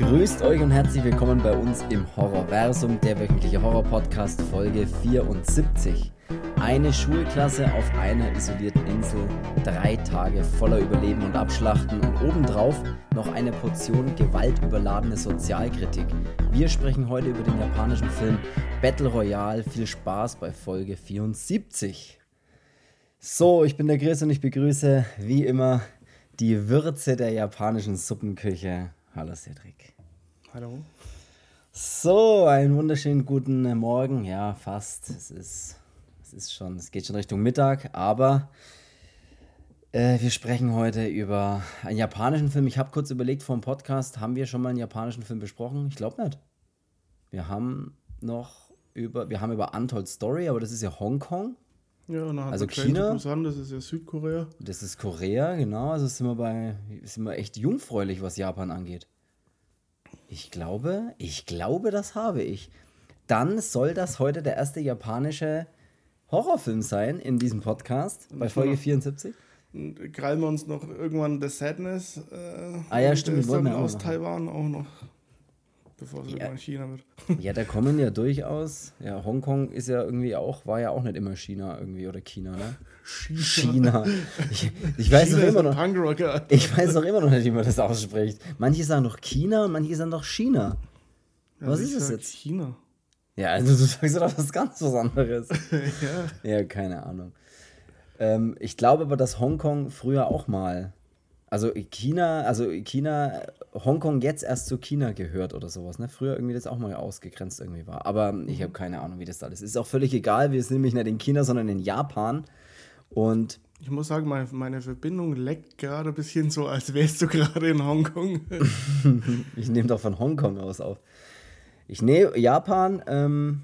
Grüßt euch und herzlich willkommen bei uns im Horrorversum, der wöchentliche Horror-Podcast Folge 74. Eine Schulklasse auf einer isolierten Insel, drei Tage voller Überleben und Abschlachten und obendrauf noch eine Portion gewaltüberladene Sozialkritik. Wir sprechen heute über den japanischen Film Battle Royale. Viel Spaß bei Folge 74. So, ich bin der Chris und ich begrüße wie immer die Würze der japanischen Suppenküche. Hallo Cedric. Hallo. So, einen wunderschönen guten Morgen. Ja, fast. Es ist, es ist schon, es geht schon Richtung Mittag, aber äh, wir sprechen heute über einen japanischen Film. Ich habe kurz überlegt vor dem Podcast, haben wir schon mal einen japanischen Film besprochen? Ich glaube nicht. Wir haben noch über, wir haben über Untold Story, aber das ist ja Hongkong. Ja, und dann Also hat China? Busan, das ist ja Südkorea. Das ist Korea, genau. Also sind wir bei, sind wir echt jungfräulich, was Japan angeht. Ich glaube, ich glaube, das habe ich. Dann soll das heute der erste japanische Horrorfilm sein in diesem Podcast bei Folge noch- 74. Und krallen wir uns noch irgendwann The Sadness. Äh, Ah ja, stimmt, dann wir aus. Taiwan auch noch. Bevor es Ja. irgendwann China wird. Ja, da kommen ja durchaus. Ja, Hongkong ist ja irgendwie auch, war ja auch nicht immer China irgendwie oder China, ne? China. Ich, ich weiß China noch immer noch. Ich weiß noch immer noch nicht, wie man das ausspricht. Manche sagen doch China und manche sagen doch China. Was Also ist sag jetzt? China. Ja, also du sagst doch was ganz was anderes. ja. Ja, keine Ahnung. Ähm, ich glaube aber, dass Hongkong früher auch mal, also China, also China, Hongkong jetzt erst zu China gehört oder sowas, ne? Früher irgendwie das auch mal ausgegrenzt irgendwie war. Aber ich habe keine Ahnung, wie das alles ist. Ist auch völlig egal, wir sind nämlich nicht in China, sondern in Japan. Und Ich muss sagen, meine, meine Verbindung leckt gerade ein bisschen so, als wärst du gerade in Hongkong. ich nehme doch von Hongkong aus auf. Ich nehme Japan, ähm,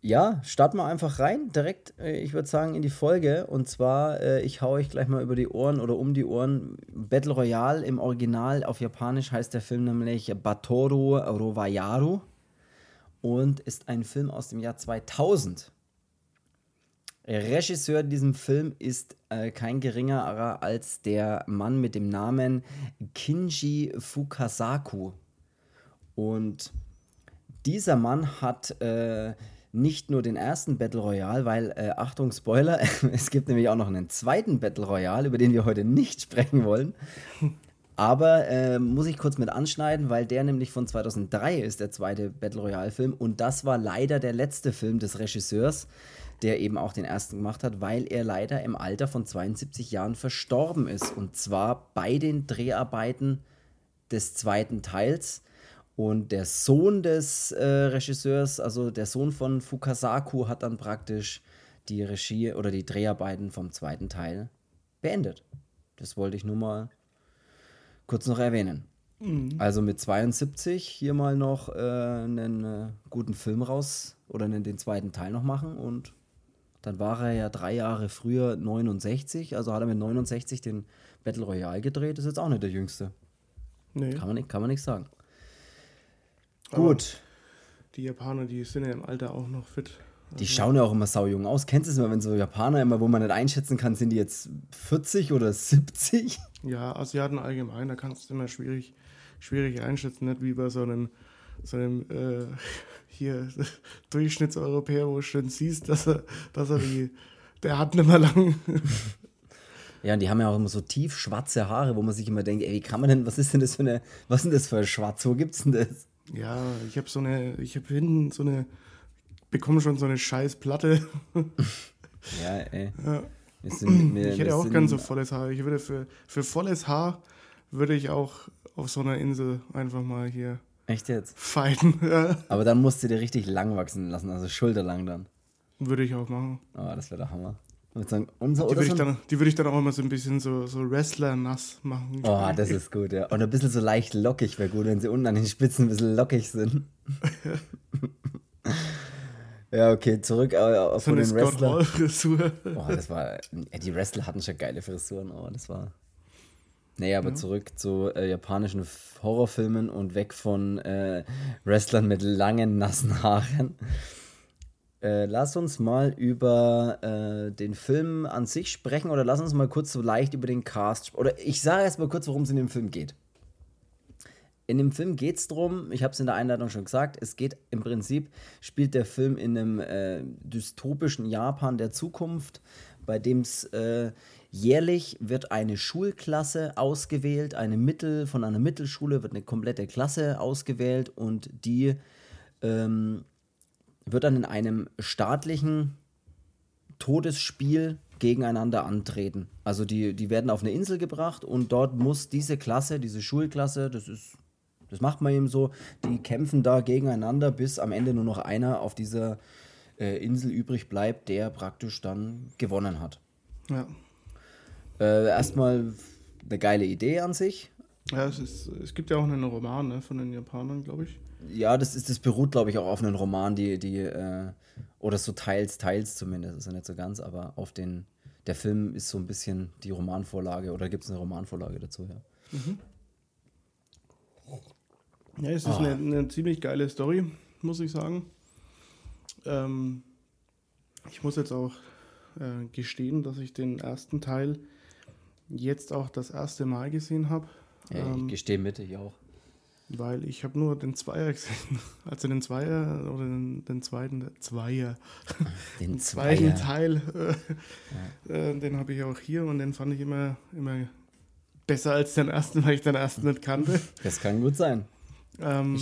ja, starten wir einfach rein, direkt, äh, ich würde sagen, in die Folge. Und zwar, äh, ich hau euch gleich mal über die Ohren oder um die Ohren. Battle Royale im Original auf Japanisch heißt der Film nämlich Batoru Rowayaru und ist ein Film aus dem Jahr 2000. Regisseur diesem Film ist äh, kein geringerer als der Mann mit dem Namen Kinji Fukasaku. Und dieser Mann hat äh, nicht nur den ersten Battle Royale, weil, äh, Achtung, Spoiler, es gibt nämlich auch noch einen zweiten Battle Royale, über den wir heute nicht sprechen wollen. Aber äh, muss ich kurz mit anschneiden, weil der nämlich von 2003 ist, der zweite Battle Royale-Film. Und das war leider der letzte Film des Regisseurs, der eben auch den ersten gemacht hat, weil er leider im Alter von 72 Jahren verstorben ist. Und zwar bei den Dreharbeiten des zweiten Teils. Und der Sohn des äh, Regisseurs, also der Sohn von Fukasaku, hat dann praktisch die Regie oder die Dreharbeiten vom zweiten Teil beendet. Das wollte ich nur mal kurz noch erwähnen. Also mit 72 hier mal noch äh, einen äh, guten Film raus oder einen, den zweiten Teil noch machen und dann war er ja drei Jahre früher 69, also hat er mit 69 den Battle Royale gedreht, ist jetzt auch nicht der jüngste. nee. Kann man nicht, kann man nicht sagen. Aber Gut, Die Japaner, die sind ja im Alter auch noch fit. die schauen ja auch immer saujung aus. Kennst du es immer, wenn so Japaner immer, wo man nicht einschätzen kann, sind die jetzt 40 oder 70? Ja, Asiaten allgemein, da kannst du immer schwierig, schwierig einschätzen, nicht wie bei so einem, so einem äh, hier Durchschnittseuropäer, wo du schon siehst, dass er, dass er die, der hat nicht mehr lang. Ja, und die haben ja auch immer so tief schwarze Haare, wo man sich immer denkt, ey, wie kann man denn, was ist denn das für eine, was ist denn das für ein Schwarz, wo gibt's denn das? Ja, ich habe so eine, ich habe hinten so eine, bekomme schon so eine scheiß Platte. Ja, ey. Ja. Sind, wir, Ich hätte auch gern so volles Haar. Ich würde für, für volles Haar würde ich auch auf so einer Insel einfach mal hier Echt jetzt? fighten. Aber dann musst du dir richtig lang wachsen lassen, also schulterlang dann. würde ich auch machen. Oh, das wäre der Hammer. Ich würde sagen, unser Die würde ich, so dann, die würde ich dann auch immer so ein bisschen so, so Wrestler-nass machen. Oh, das ist gut, ja. Und ein bisschen so leicht lockig wäre gut, wenn sie unten an den Spitzen ein bisschen lockig sind. ja, okay, zurück äh, so von eine den Scott Wrestlern. Hall-Frisur. Oh, das war. Die Wrestler hatten schon geile Frisuren, oh, das war. Nee, aber zurück zu äh, japanischen Horrorfilmen und weg von äh, Wrestlern mit langen, nassen Haaren. Äh, lass uns mal über äh, den Film an sich sprechen oder lass uns mal kurz so leicht über den Cast. sp- Oder ich sage erst mal kurz, worum es in dem Film geht. in dem Film geht es darum, ich habe es in der Einleitung schon gesagt, es geht im Prinzip, spielt der Film in einem äh, dystopischen Japan der Zukunft, bei dem es äh, jährlich wird eine Schulklasse ausgewählt, eine Mittel, von einer Mittelschule wird eine komplette Klasse ausgewählt und die ähm, wird dann in einem staatlichen Todesspiel gegeneinander antreten. Also die, die werden auf eine Insel gebracht und dort muss diese Klasse, diese Schulklasse, das ist das macht man eben so. Die kämpfen da gegeneinander, bis am Ende nur noch einer auf dieser äh, Insel übrig bleibt, der praktisch dann gewonnen hat. Ja. Äh, erstmal eine geile Idee an sich. Ja, es, ist, es gibt ja auch einen Roman ne, von den Japanern, glaube ich. Ja, das, ist, das beruht, glaube ich, auch auf einem Roman, die, die äh, oder so teils, teils zumindest, ist ja nicht so ganz, aber auf den, der Film ist so ein bisschen die Romanvorlage oder gibt es eine Romanvorlage dazu, ja. Mhm. Ja, es ist oh. eine, eine, ziemlich geile Story, muss ich sagen. Ähm, ich muss jetzt auch äh, gestehen, dass ich den ersten Teil jetzt auch das erste Mal gesehen habe. Ja, ähm, ich gestehe mit, ich auch. Weil ich habe nur den Zweier gesehen. Also den Zweier oder den, den zweiten Zweier. Den, den zweiten Teil. Äh, ja. äh, den habe ich auch hier und den fand ich immer, immer besser als den ersten, weil ich den ersten nicht kannte. Das kann gut sein. Ähm,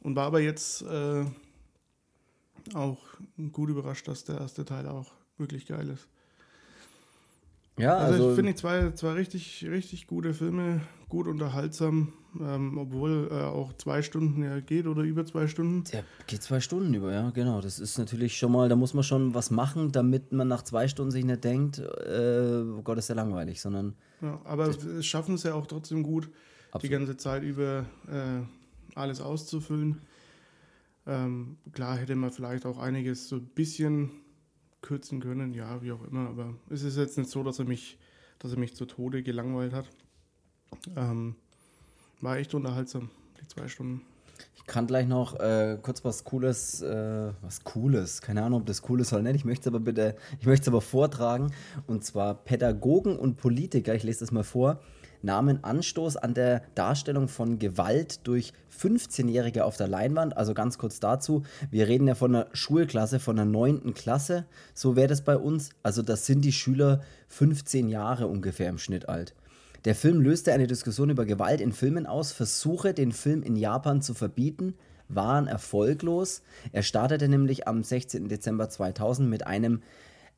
und war aber jetzt äh, auch gut überrascht, dass der erste Teil auch wirklich geil ist. Ja, also, also ich finde zwei, zwei richtig, richtig gute Filme, gut unterhaltsam, ähm, obwohl äh, auch zwei Stunden ja geht oder über zwei Stunden. Der geht zwei Stunden über, ja, genau. Das ist natürlich schon mal, da muss man schon was machen, damit man nach zwei Stunden sich nicht denkt, äh, oh Gott, ist ja langweilig, sondern. Ja, aber es schaffen es ja auch trotzdem gut, absolut. die ganze Zeit über äh, alles auszufüllen. Ähm, klar hätte man vielleicht auch einiges so ein bisschen kürzen können, ja, wie auch immer, aber es ist jetzt nicht so, dass er mich, dass er mich zu Tode gelangweilt hat. Ähm, war echt unterhaltsam, die zwei Stunden. Ich kann gleich noch äh, kurz was Cooles, äh, was Cooles, keine Ahnung, ob das cool ist oder nicht. Ich möchte es aber bitte, ich möchte es aber vortragen. Und zwar Pädagogen und Politiker, ich lese das mal vor, nahmen Anstoß an der Darstellung von Gewalt durch 15-Jährige auf der Leinwand. Also ganz kurz dazu, wir reden ja von einer Schulklasse, von einer 9. Klasse, so wäre das bei uns. Also das sind die Schüler 15 Jahre ungefähr im Schnitt alt. Der Film löste eine Diskussion über Gewalt in Filmen aus, Versuche, den Film in Japan zu verbieten, waren erfolglos. Er startete nämlich am 16. Dezember 2000 mit einem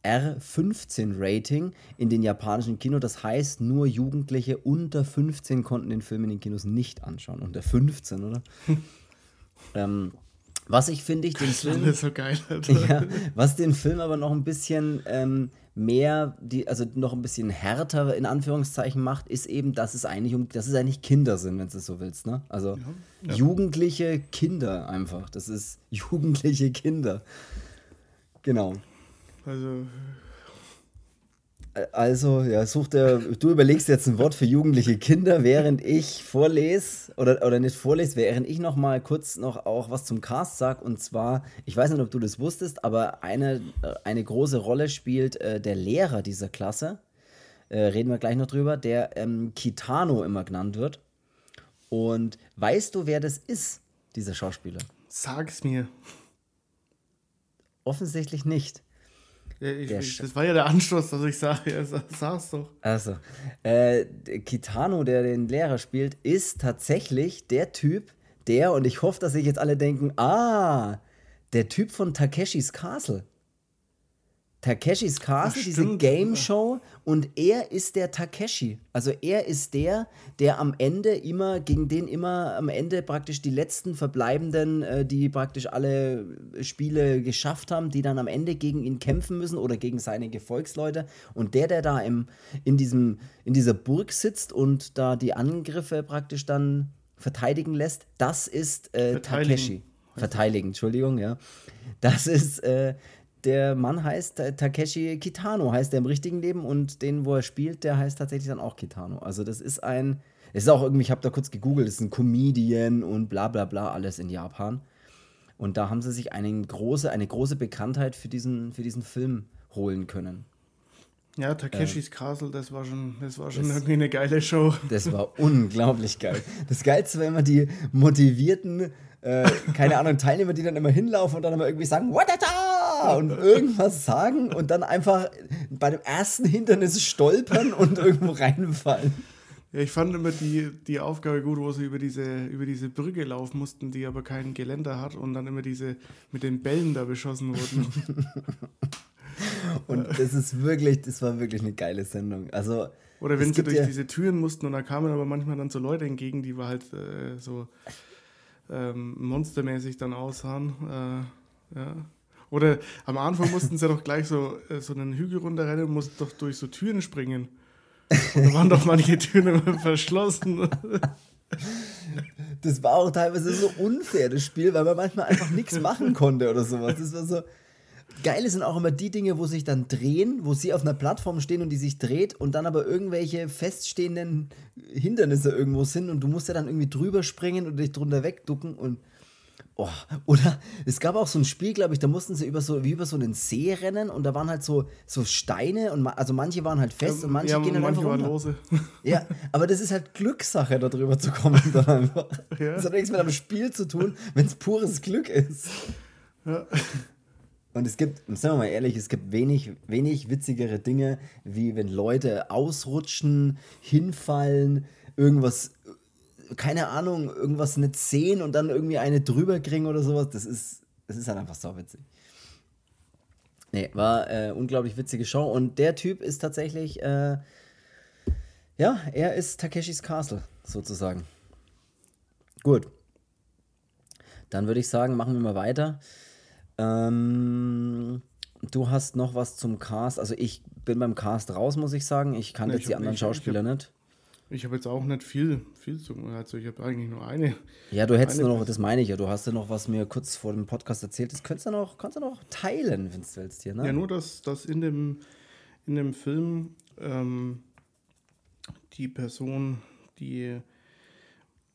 R15-Rating in den japanischen Kinos. Das heißt, nur Jugendliche unter 15 konnten den Film in den Kinos nicht anschauen. Unter 15, oder? ähm, was ich finde ich den Film. So geil, ja, was den Film aber noch ein bisschen ähm, mehr, die, also noch ein bisschen härter in Anführungszeichen macht, ist eben, dass es eigentlich um, dass es eigentlich Kinder sind, wenn du es so willst. Ne? Also ja, ja. jugendliche Kinder einfach. Das ist jugendliche Kinder. Genau. Also. Also, ja, such dir, du überlegst jetzt ein Wort für jugendliche Kinder, während ich vorlese, oder, oder nicht vorlese, während ich noch mal kurz noch auch was zum Cast sage. Und zwar, ich weiß nicht, ob du das wusstest, aber eine, äh, eine große Rolle spielt äh, der Lehrer dieser Klasse. Äh, reden wir gleich noch drüber, der ähm, Kitano immer genannt wird. Und weißt du, wer das ist, dieser Schauspieler? Sag es mir. Offensichtlich nicht. Ich, das war ja der Anschluss, dass ich sage, ja, sag's doch. Also, äh, Kitano, der den Lehrer spielt, ist tatsächlich der Typ, der, und ich hoffe, dass sich jetzt alle denken, ah, der Typ von Takeshis Castle. Takeshis Castle, Ach, diese Game Show und er ist der Takeshi. Also er ist der, der am Ende immer, gegen den immer am Ende praktisch die letzten Verbleibenden, äh, die praktisch alle Spiele geschafft haben, die dann am Ende gegen ihn kämpfen müssen oder gegen seine Gefolgsleute. Und der, der da im, in, diesem, in dieser Burg sitzt und da die Angriffe praktisch dann verteidigen lässt, das ist äh, Takeshi. Verteidigen, Entschuldigung, ja. Das ist äh, der Mann heißt Takeshi Kitano, heißt er im richtigen Leben und den, wo er spielt, der heißt tatsächlich dann auch Kitano. Also das ist ein, es ist auch irgendwie, ich habe da kurz gegoogelt, das ist ein Comedian und bla bla bla, alles in Japan. Und da haben sie sich eine große, eine große Bekanntheit für diesen, für diesen Film holen können. Ja, Takeshis ähm, Castle, das war schon, das war schon das, irgendwie eine geile Show. Das war unglaublich geil. Das Geilste war immer die motivierten, äh, keine Ahnung, Teilnehmer, die dann immer hinlaufen und dann immer irgendwie sagen, what da und irgendwas sagen und dann einfach bei dem ersten Hindernis stolpern und irgendwo reinfallen. Ja, ich fand immer die, die Aufgabe gut, wo sie über diese, über diese Brücke laufen mussten, die aber kein Geländer hat und dann immer diese mit den Bällen da beschossen wurden. und das ist wirklich, das war wirklich eine geile Sendung. Also, Oder wenn sie durch ja diese Türen mussten und da kamen aber manchmal dann so Leute entgegen, die war halt äh, so ähm, monstermäßig dann aussahen. Äh, ja. Oder am Anfang mussten sie doch gleich so, äh, so einen Hügel runterrennen und mussten doch durch so Türen springen. Und da waren doch manche Türen immer verschlossen. Das war auch teilweise so unfair, das Spiel, weil man manchmal einfach nichts machen konnte oder sowas. Das war so. Geile sind auch immer die Dinge, wo sich dann drehen, wo sie auf einer Plattform stehen und die sich dreht und dann aber irgendwelche feststehenden Hindernisse irgendwo sind und du musst ja dann irgendwie drüber springen und dich drunter wegducken und Oh, oder es gab auch so ein Spiel, glaube ich, da mussten sie über so wie über so einen See rennen und da waren halt so, so Steine und also manche waren halt fest ja, und manche ja, gehen dann manche einfach runter. Ja, aber das ist halt Glückssache, da drüber zu kommen dann einfach. Ja. Das hat nichts mit einem Spiel zu tun, wenn es pures Glück ist. Ja. Und es gibt, sagen wir mal ehrlich, es gibt wenig, wenig witzigere Dinge, wie wenn Leute ausrutschen, hinfallen, irgendwas keine Ahnung, irgendwas nicht sehen und dann irgendwie eine drüber kriegen oder sowas. Das ist, das ist halt einfach so witzig. Nee, war äh, unglaublich witzige Show. Und der Typ ist tatsächlich, äh, ja, er ist Takeshis Castle, sozusagen. Gut. Dann würde ich sagen, machen wir mal weiter. Ähm, du hast noch was zum Cast. Also ich bin beim Cast raus, muss ich sagen. Ich kannte nee, jetzt die anderen Schauspieler nicht. Ich habe jetzt auch nicht viel, viel zu Also ich habe eigentlich nur eine. Ja, du hättest nur noch, das meine ich ja, du hast ja noch was mir kurz vor dem Podcast erzählt. Das könntest du noch, kannst du noch teilen, wenn du willst hier, ne? Ja, nur, dass, dass in, dem, in dem Film ähm, die Person, die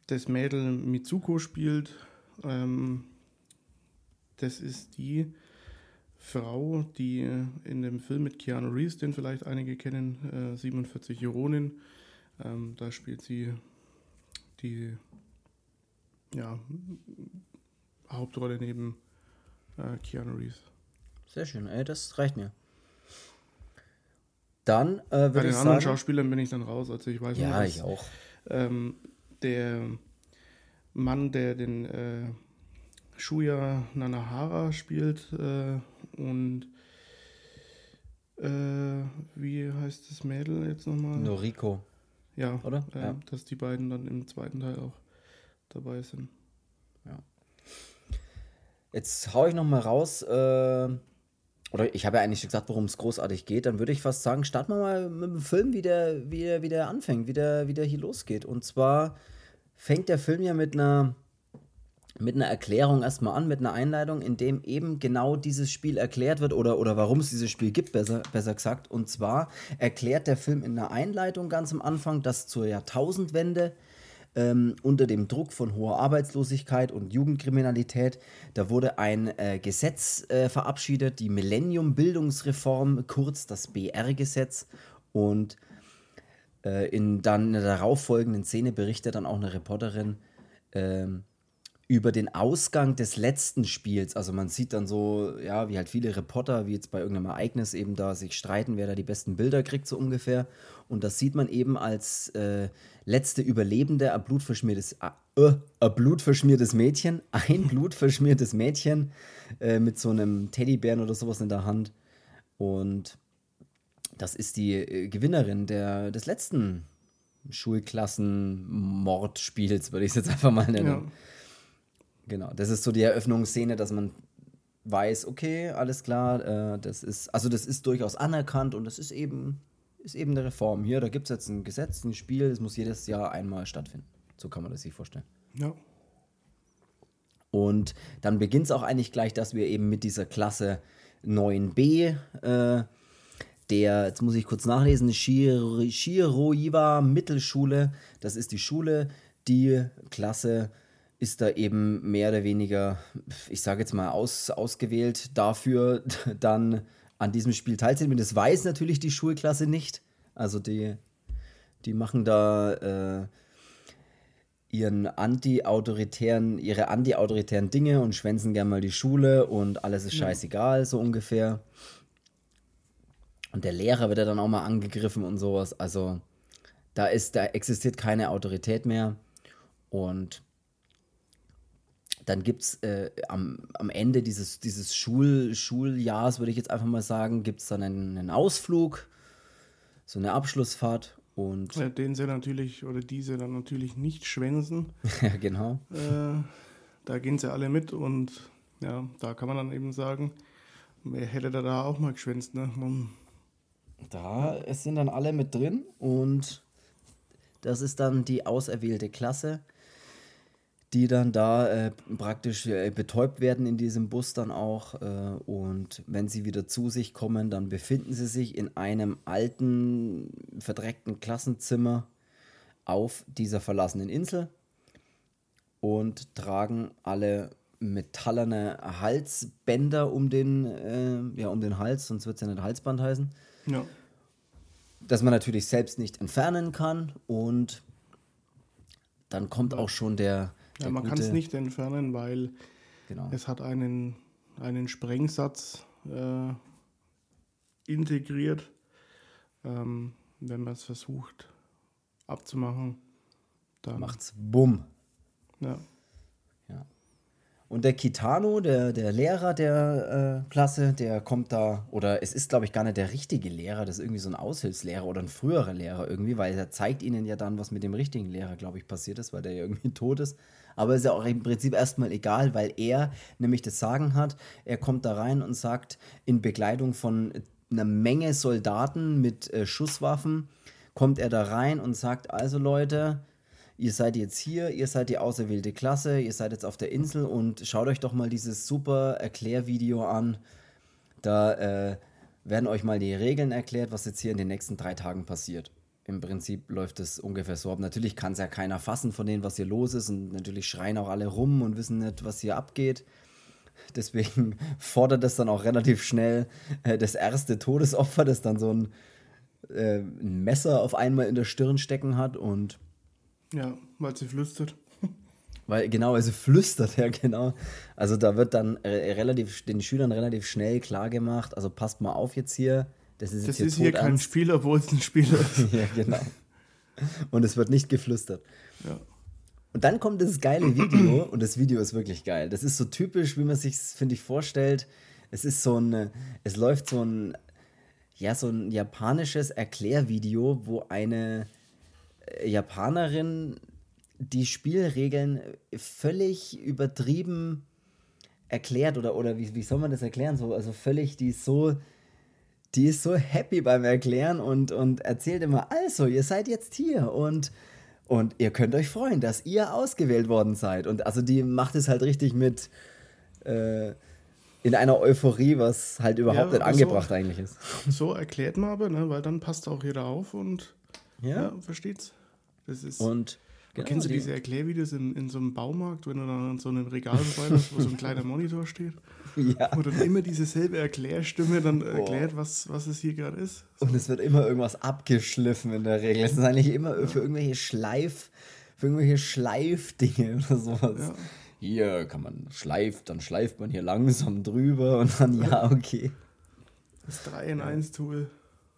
das Mädel Mitsuko spielt, ähm, das ist die Frau, die in dem Film mit Keanu Reeves, den vielleicht einige kennen, äh, 47 Juronin, ähm, da spielt sie die ja, Hauptrolle neben äh, Keanu Reeves. Sehr schön, ey, das reicht mir. Dann äh, würde Bei den anderen sagen, Schauspielern bin ich dann raus, also ich weiß Ja, nur, dass, ich auch. Ähm, der Mann, der den äh, Shuya Nanahara spielt äh, und äh, wie heißt das Mädel jetzt nochmal? Noriko. Ja, oder? Äh, ja. Dass die beiden dann im zweiten Teil auch dabei sind. Ja. Jetzt hau ich noch mal raus, äh, oder ich habe ja eigentlich gesagt, worum es großartig geht. Dann würde ich fast sagen, starten wir mal mit dem Film, wie der, wie der, wie der anfängt, wie der, wie der hier losgeht. Und zwar fängt der Film ja mit einer mit einer Erklärung erstmal an, mit einer Einleitung, in dem eben genau dieses Spiel erklärt wird oder, oder warum es dieses Spiel gibt, besser, besser gesagt. Und zwar erklärt der Film in einer Einleitung ganz am Anfang, dass zur Jahrtausendwende ähm, unter dem Druck von hoher Arbeitslosigkeit und Jugendkriminalität, da wurde ein äh, Gesetz äh, verabschiedet, die Millennium-Bildungsreform, kurz das BR-Gesetz. Und äh, in dann in der darauffolgenden Szene berichtet dann auch eine Reporterin, ähm, über den Ausgang des letzten Spiels. Also man sieht dann so, ja, wie halt viele Reporter, wie jetzt bei irgendeinem Ereignis eben da sich streiten, wer da die besten Bilder kriegt, so ungefähr. Und das sieht man eben als äh, letzte Überlebende, ein blutverschmiertes, äh, ein blutverschmiertes Mädchen, ein blutverschmiertes Mädchen äh, mit so einem Teddybären oder sowas in der Hand. Und das ist die äh, Gewinnerin der, des letzten Schulklassen-Mordspiels, würde ich es jetzt einfach mal nennen. Ja. Genau, das ist so die Eröffnungsszene, dass man weiß, okay, alles klar, äh, das ist, also das ist durchaus anerkannt und das ist eben, ist eben eine Reform. Hier, da gibt es jetzt ein Gesetz, ein Spiel, das muss jedes Jahr einmal stattfinden. So kann man das sich vorstellen. Ja. Und dann beginnt es auch eigentlich gleich, dass wir eben mit dieser Klasse 9b, äh, der, jetzt muss ich kurz nachlesen, Shiro, Shiroiwa Mittelschule, das ist die Schule, die Klasse ist da eben mehr oder weniger, ich sage jetzt mal, aus, ausgewählt dafür, dann an diesem Spiel teilzunehmen. Das weiß natürlich die Schulklasse nicht. Also die, die machen da äh, ihren anti-autoritären, ihre anti-autoritären Dinge und schwänzen gern mal die Schule und alles ist scheißegal, so ungefähr. Und der Lehrer wird ja dann auch mal angegriffen und sowas. Also da ist, da existiert keine Autorität mehr. Und dann gibt es äh, am, am Ende dieses, dieses Schul, Schuljahrs, würde ich jetzt einfach mal sagen, gibt es dann einen, einen, Ausflug, so eine Abschlussfahrt. Und ja, den sie natürlich, oder diese dann natürlich nicht schwänzen. ja, genau. Äh, da gehen sie alle mit und ja, da kann man dann eben sagen, wer hätte da, da auch mal geschwänzt, ne? Man, da sind dann alle mit drin und das ist dann die auserwählte Klasse die dann da äh, praktisch äh, betäubt werden in diesem Bus dann auch. Äh, und wenn sie wieder zu sich kommen, dann befinden sie sich in einem alten, verdreckten Klassenzimmer auf dieser verlassenen Insel und tragen alle metallerne Halsbänder um den, äh, ja, um den Hals, sonst wird es ja nicht Halsband heißen. Ja. Das man natürlich selbst nicht entfernen kann und dann kommt auch schon der, ja, man kann es nicht entfernen, weil genau. es hat einen, einen Sprengsatz äh, integriert. Ähm, wenn man es versucht abzumachen, dann macht's Bumm. Ja. Und der Kitano, der, der Lehrer der äh, Klasse, der kommt da, oder es ist, glaube ich, gar nicht der richtige Lehrer, das ist irgendwie so ein Aushilfslehrer oder ein früherer Lehrer irgendwie, weil er zeigt ihnen ja dann, was mit dem richtigen Lehrer, glaube ich, passiert ist, weil der ja irgendwie tot ist. Aber ist ja auch im Prinzip erstmal egal, weil er nämlich das Sagen hat. Er kommt da rein und sagt, in Begleitung von einer Menge Soldaten mit äh, Schusswaffen, kommt er da rein und sagt, also Leute, ihr seid jetzt hier, ihr seid die auserwählte Klasse, ihr seid jetzt auf der Insel und schaut euch doch mal dieses super Erklärvideo an. Da äh, werden euch mal die Regeln erklärt, was jetzt hier in den nächsten drei Tagen passiert. Im Prinzip läuft es ungefähr so ab. Natürlich kann es ja keiner fassen von denen, was hier los ist. Und natürlich schreien auch alle rum und wissen nicht, was hier abgeht. Deswegen fordert es dann auch relativ schnell äh, das erste Todesopfer, das dann so ein, äh, ein Messer auf einmal in der Stirn stecken hat und ja, weil sie flüstert. Weil, genau, also flüstert, ja, genau. Also da wird dann relativ, den Schülern relativ schnell klar gemacht, also passt mal auf jetzt hier. Das ist, das jetzt ist hier, kein Spieler, obwohl es ein Spieler ist. ja, genau. Und es wird nicht geflüstert. Ja. Und dann kommt das geile Video und das Video ist wirklich geil. Das ist so typisch, wie man sich, finde ich, vorstellt. Es ist so ein, es läuft so ein, ja, so ein japanisches Erklärvideo, wo eine Japanerin die Spielregeln völlig übertrieben erklärt oder, oder wie, wie soll man das erklären? So, also völlig, die ist so, die ist so happy beim Erklären und, und erzählt immer, also, ihr seid jetzt hier und, und ihr könnt euch freuen, dass ihr ausgewählt worden seid. Und also die macht es halt richtig mit äh, in einer Euphorie, was halt überhaupt ja, nicht angebracht so, eigentlich ist. So erklärt man aber, ne, weil dann passt auch jeder auf und ja, ja versteht's. Das ist. Und genau, kennst du diese Erklärvideos in, in so einem Baumarkt, wenn du dann an so einem Regal vorbeiläufst, wo so ein kleiner Monitor steht? Ja. Wo dann immer dieselbe Erklärstimme dann Boah. erklärt, was, was es hier gerade ist. So. Und es wird immer irgendwas abgeschliffen in der Regel. Es ist eigentlich immer ja. für irgendwelche Schleif, für irgendwelche Schleifdinge oder sowas. Ja. Hier kann man schleift, dann schleift man hier langsam drüber und dann ja, okay. Das 3 in 1 Tool.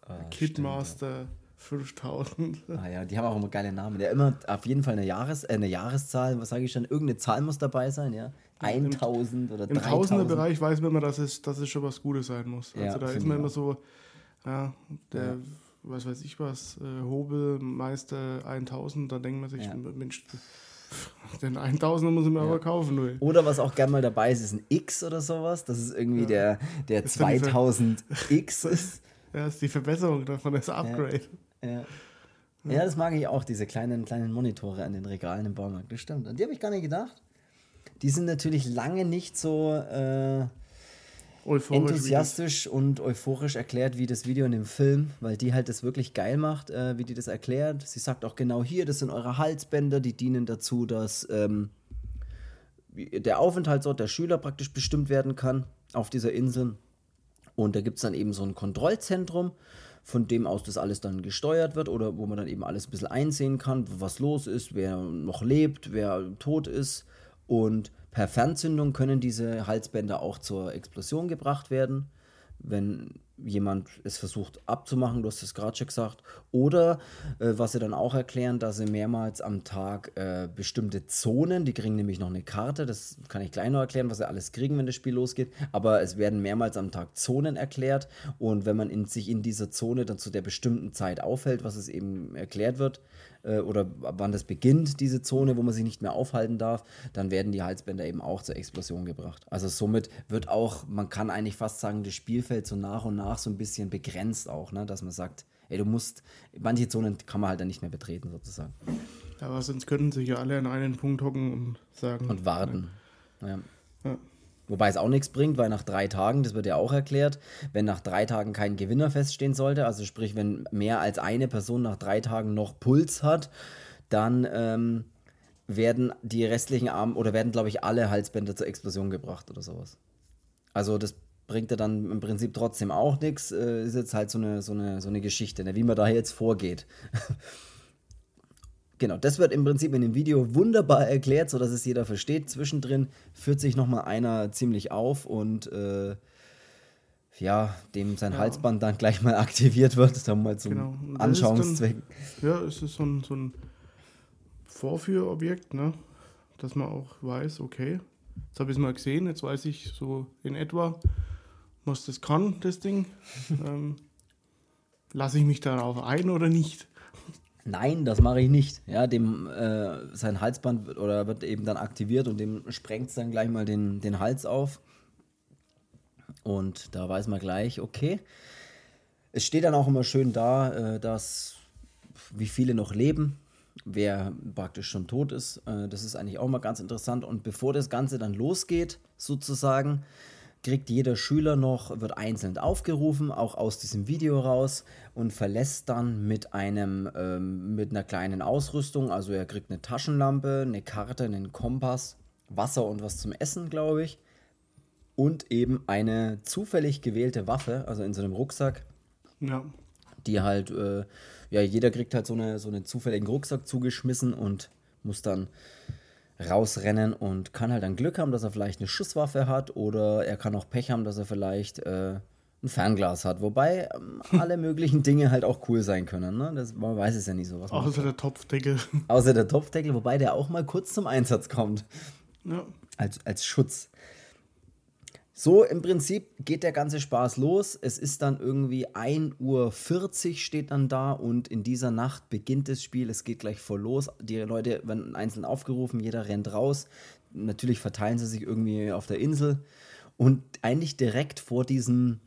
Ah, Kidmaster. 5000. Ah ja, die haben auch immer geile Namen. Ja, immer auf jeden Fall eine, Jahres, äh, eine Jahreszahl, was sage ich schon, irgendeine Zahl muss dabei sein, ja. 1000 oder 3000. Im Tausenderbereich weiß man immer, dass es, dass es schon was Gutes sein muss. Also ja, da ist man immer so, ja, der, ja. was weiß ich was, äh, Hobelmeister 1000, da denkt man sich, ja. Mensch, den 1000 muss ich mir ja. aber kaufen. Nur. Oder was auch gerne mal dabei ist, ist ein X oder sowas. Das ist irgendwie der, der 2000X ist. Ja, das ist die Verbesserung davon, das Upgrade. Ja. Ja, das mag ich auch, diese kleinen, kleinen Monitore an den Regalen im Baumarkt. Das stimmt. An die habe ich gar nicht gedacht. Die sind natürlich lange nicht so äh, enthusiastisch und euphorisch erklärt wie das Video in dem Film, weil die halt das wirklich geil macht, äh, wie die das erklärt. Sie sagt auch genau hier, das sind eure Halsbänder, die dienen dazu, dass ähm, der Aufenthaltsort der Schüler praktisch bestimmt werden kann auf dieser Insel. Und da gibt es dann eben so ein Kontrollzentrum, von dem aus das alles dann gesteuert wird oder wo man dann eben alles ein bisschen einsehen kann, was los ist, wer noch lebt, wer tot ist. Und per Fernzündung können diese Halsbänder auch zur Explosion gebracht werden, wenn jemand es versucht abzumachen, du hast es gerade schon gesagt. Oder äh, was sie dann auch erklären, dass sie mehrmals am Tag äh, bestimmte Zonen, die kriegen nämlich noch eine Karte, das kann ich gleich noch erklären, was sie alles kriegen, wenn das Spiel losgeht. Aber es werden mehrmals am Tag Zonen erklärt und wenn man in, sich in dieser Zone dann zu der bestimmten Zeit aufhält, was es eben erklärt wird, äh, oder wann das beginnt, diese Zone, wo man sich nicht mehr aufhalten darf, dann werden die Halsbänder eben auch zur Explosion gebracht. Also somit wird auch, man kann eigentlich fast sagen, das Spielfeld so nach und nach so ein bisschen begrenzt auch, ne? dass man sagt, ey, du musst, manche Zonen kann man halt dann nicht mehr betreten sozusagen. Aber sonst könnten sich ja alle an einen Punkt hocken und sagen. Und warten. Ja. ja. ja. Wobei es auch nichts bringt, weil nach drei Tagen, das wird ja auch erklärt, wenn nach drei Tagen kein Gewinner feststehen sollte, also sprich, wenn mehr als eine Person nach drei Tagen noch Puls hat, dann ähm, werden die restlichen Arme oder werden, glaube ich, alle Halsbänder zur Explosion gebracht oder sowas. Also das bringt ja dann im Prinzip trotzdem auch nichts. Äh, ist jetzt halt so eine, so eine, so eine Geschichte, ne? wie man da jetzt vorgeht. Genau, das wird im Prinzip in dem Video wunderbar erklärt, sodass es jeder versteht. Zwischendrin führt sich nochmal einer ziemlich auf und äh, ja, dem sein ja. Halsband dann gleich mal aktiviert wird, dann mal zum genau. Anschauungszweck. ja, es ist so ein, so ein Vorführobjekt, ne? dass man auch weiß, okay, jetzt habe ich es mal gesehen, jetzt weiß ich so in etwa, was das kann, das Ding. ähm, Lasse ich mich darauf ein oder nicht? Nein, das mache ich nicht. Ja, dem äh, sein Halsband wird, oder wird eben dann aktiviert und dem sprengt es dann gleich mal den, den Hals auf. Und da weiß man gleich, okay. Es steht dann auch immer schön da, äh, dass wie viele noch leben, wer praktisch schon tot ist. Äh, das ist eigentlich auch mal ganz interessant. Und bevor das Ganze dann losgeht, sozusagen, kriegt jeder Schüler noch, wird einzeln aufgerufen, auch aus diesem Video raus und verlässt dann mit einem, ähm, mit einer kleinen Ausrüstung, also er kriegt eine Taschenlampe, eine Karte, einen Kompass, Wasser und was zum Essen, glaube ich. Und eben eine zufällig gewählte Waffe, also in so einem Rucksack. Ja. Die halt, äh, ja, jeder kriegt halt so, eine, so einen zufälligen Rucksack zugeschmissen und muss dann rausrennen und kann halt dann Glück haben, dass er vielleicht eine Schusswaffe hat oder er kann auch Pech haben, dass er vielleicht äh, ein Fernglas hat. Wobei ähm, alle möglichen Dinge halt auch cool sein können. Ne? Das, man weiß es ja nicht so. Was Außer der Topfdeckel. Außer der Topfdeckel, wobei der auch mal kurz zum Einsatz kommt. Ja. Als, als Schutz. So, im Prinzip geht der ganze Spaß los. Es ist dann irgendwie 1.40 Uhr steht dann da und in dieser Nacht beginnt das Spiel. Es geht gleich voll los. Die Leute werden einzeln aufgerufen, jeder rennt raus. Natürlich verteilen sie sich irgendwie auf der Insel und eigentlich direkt vor diesem,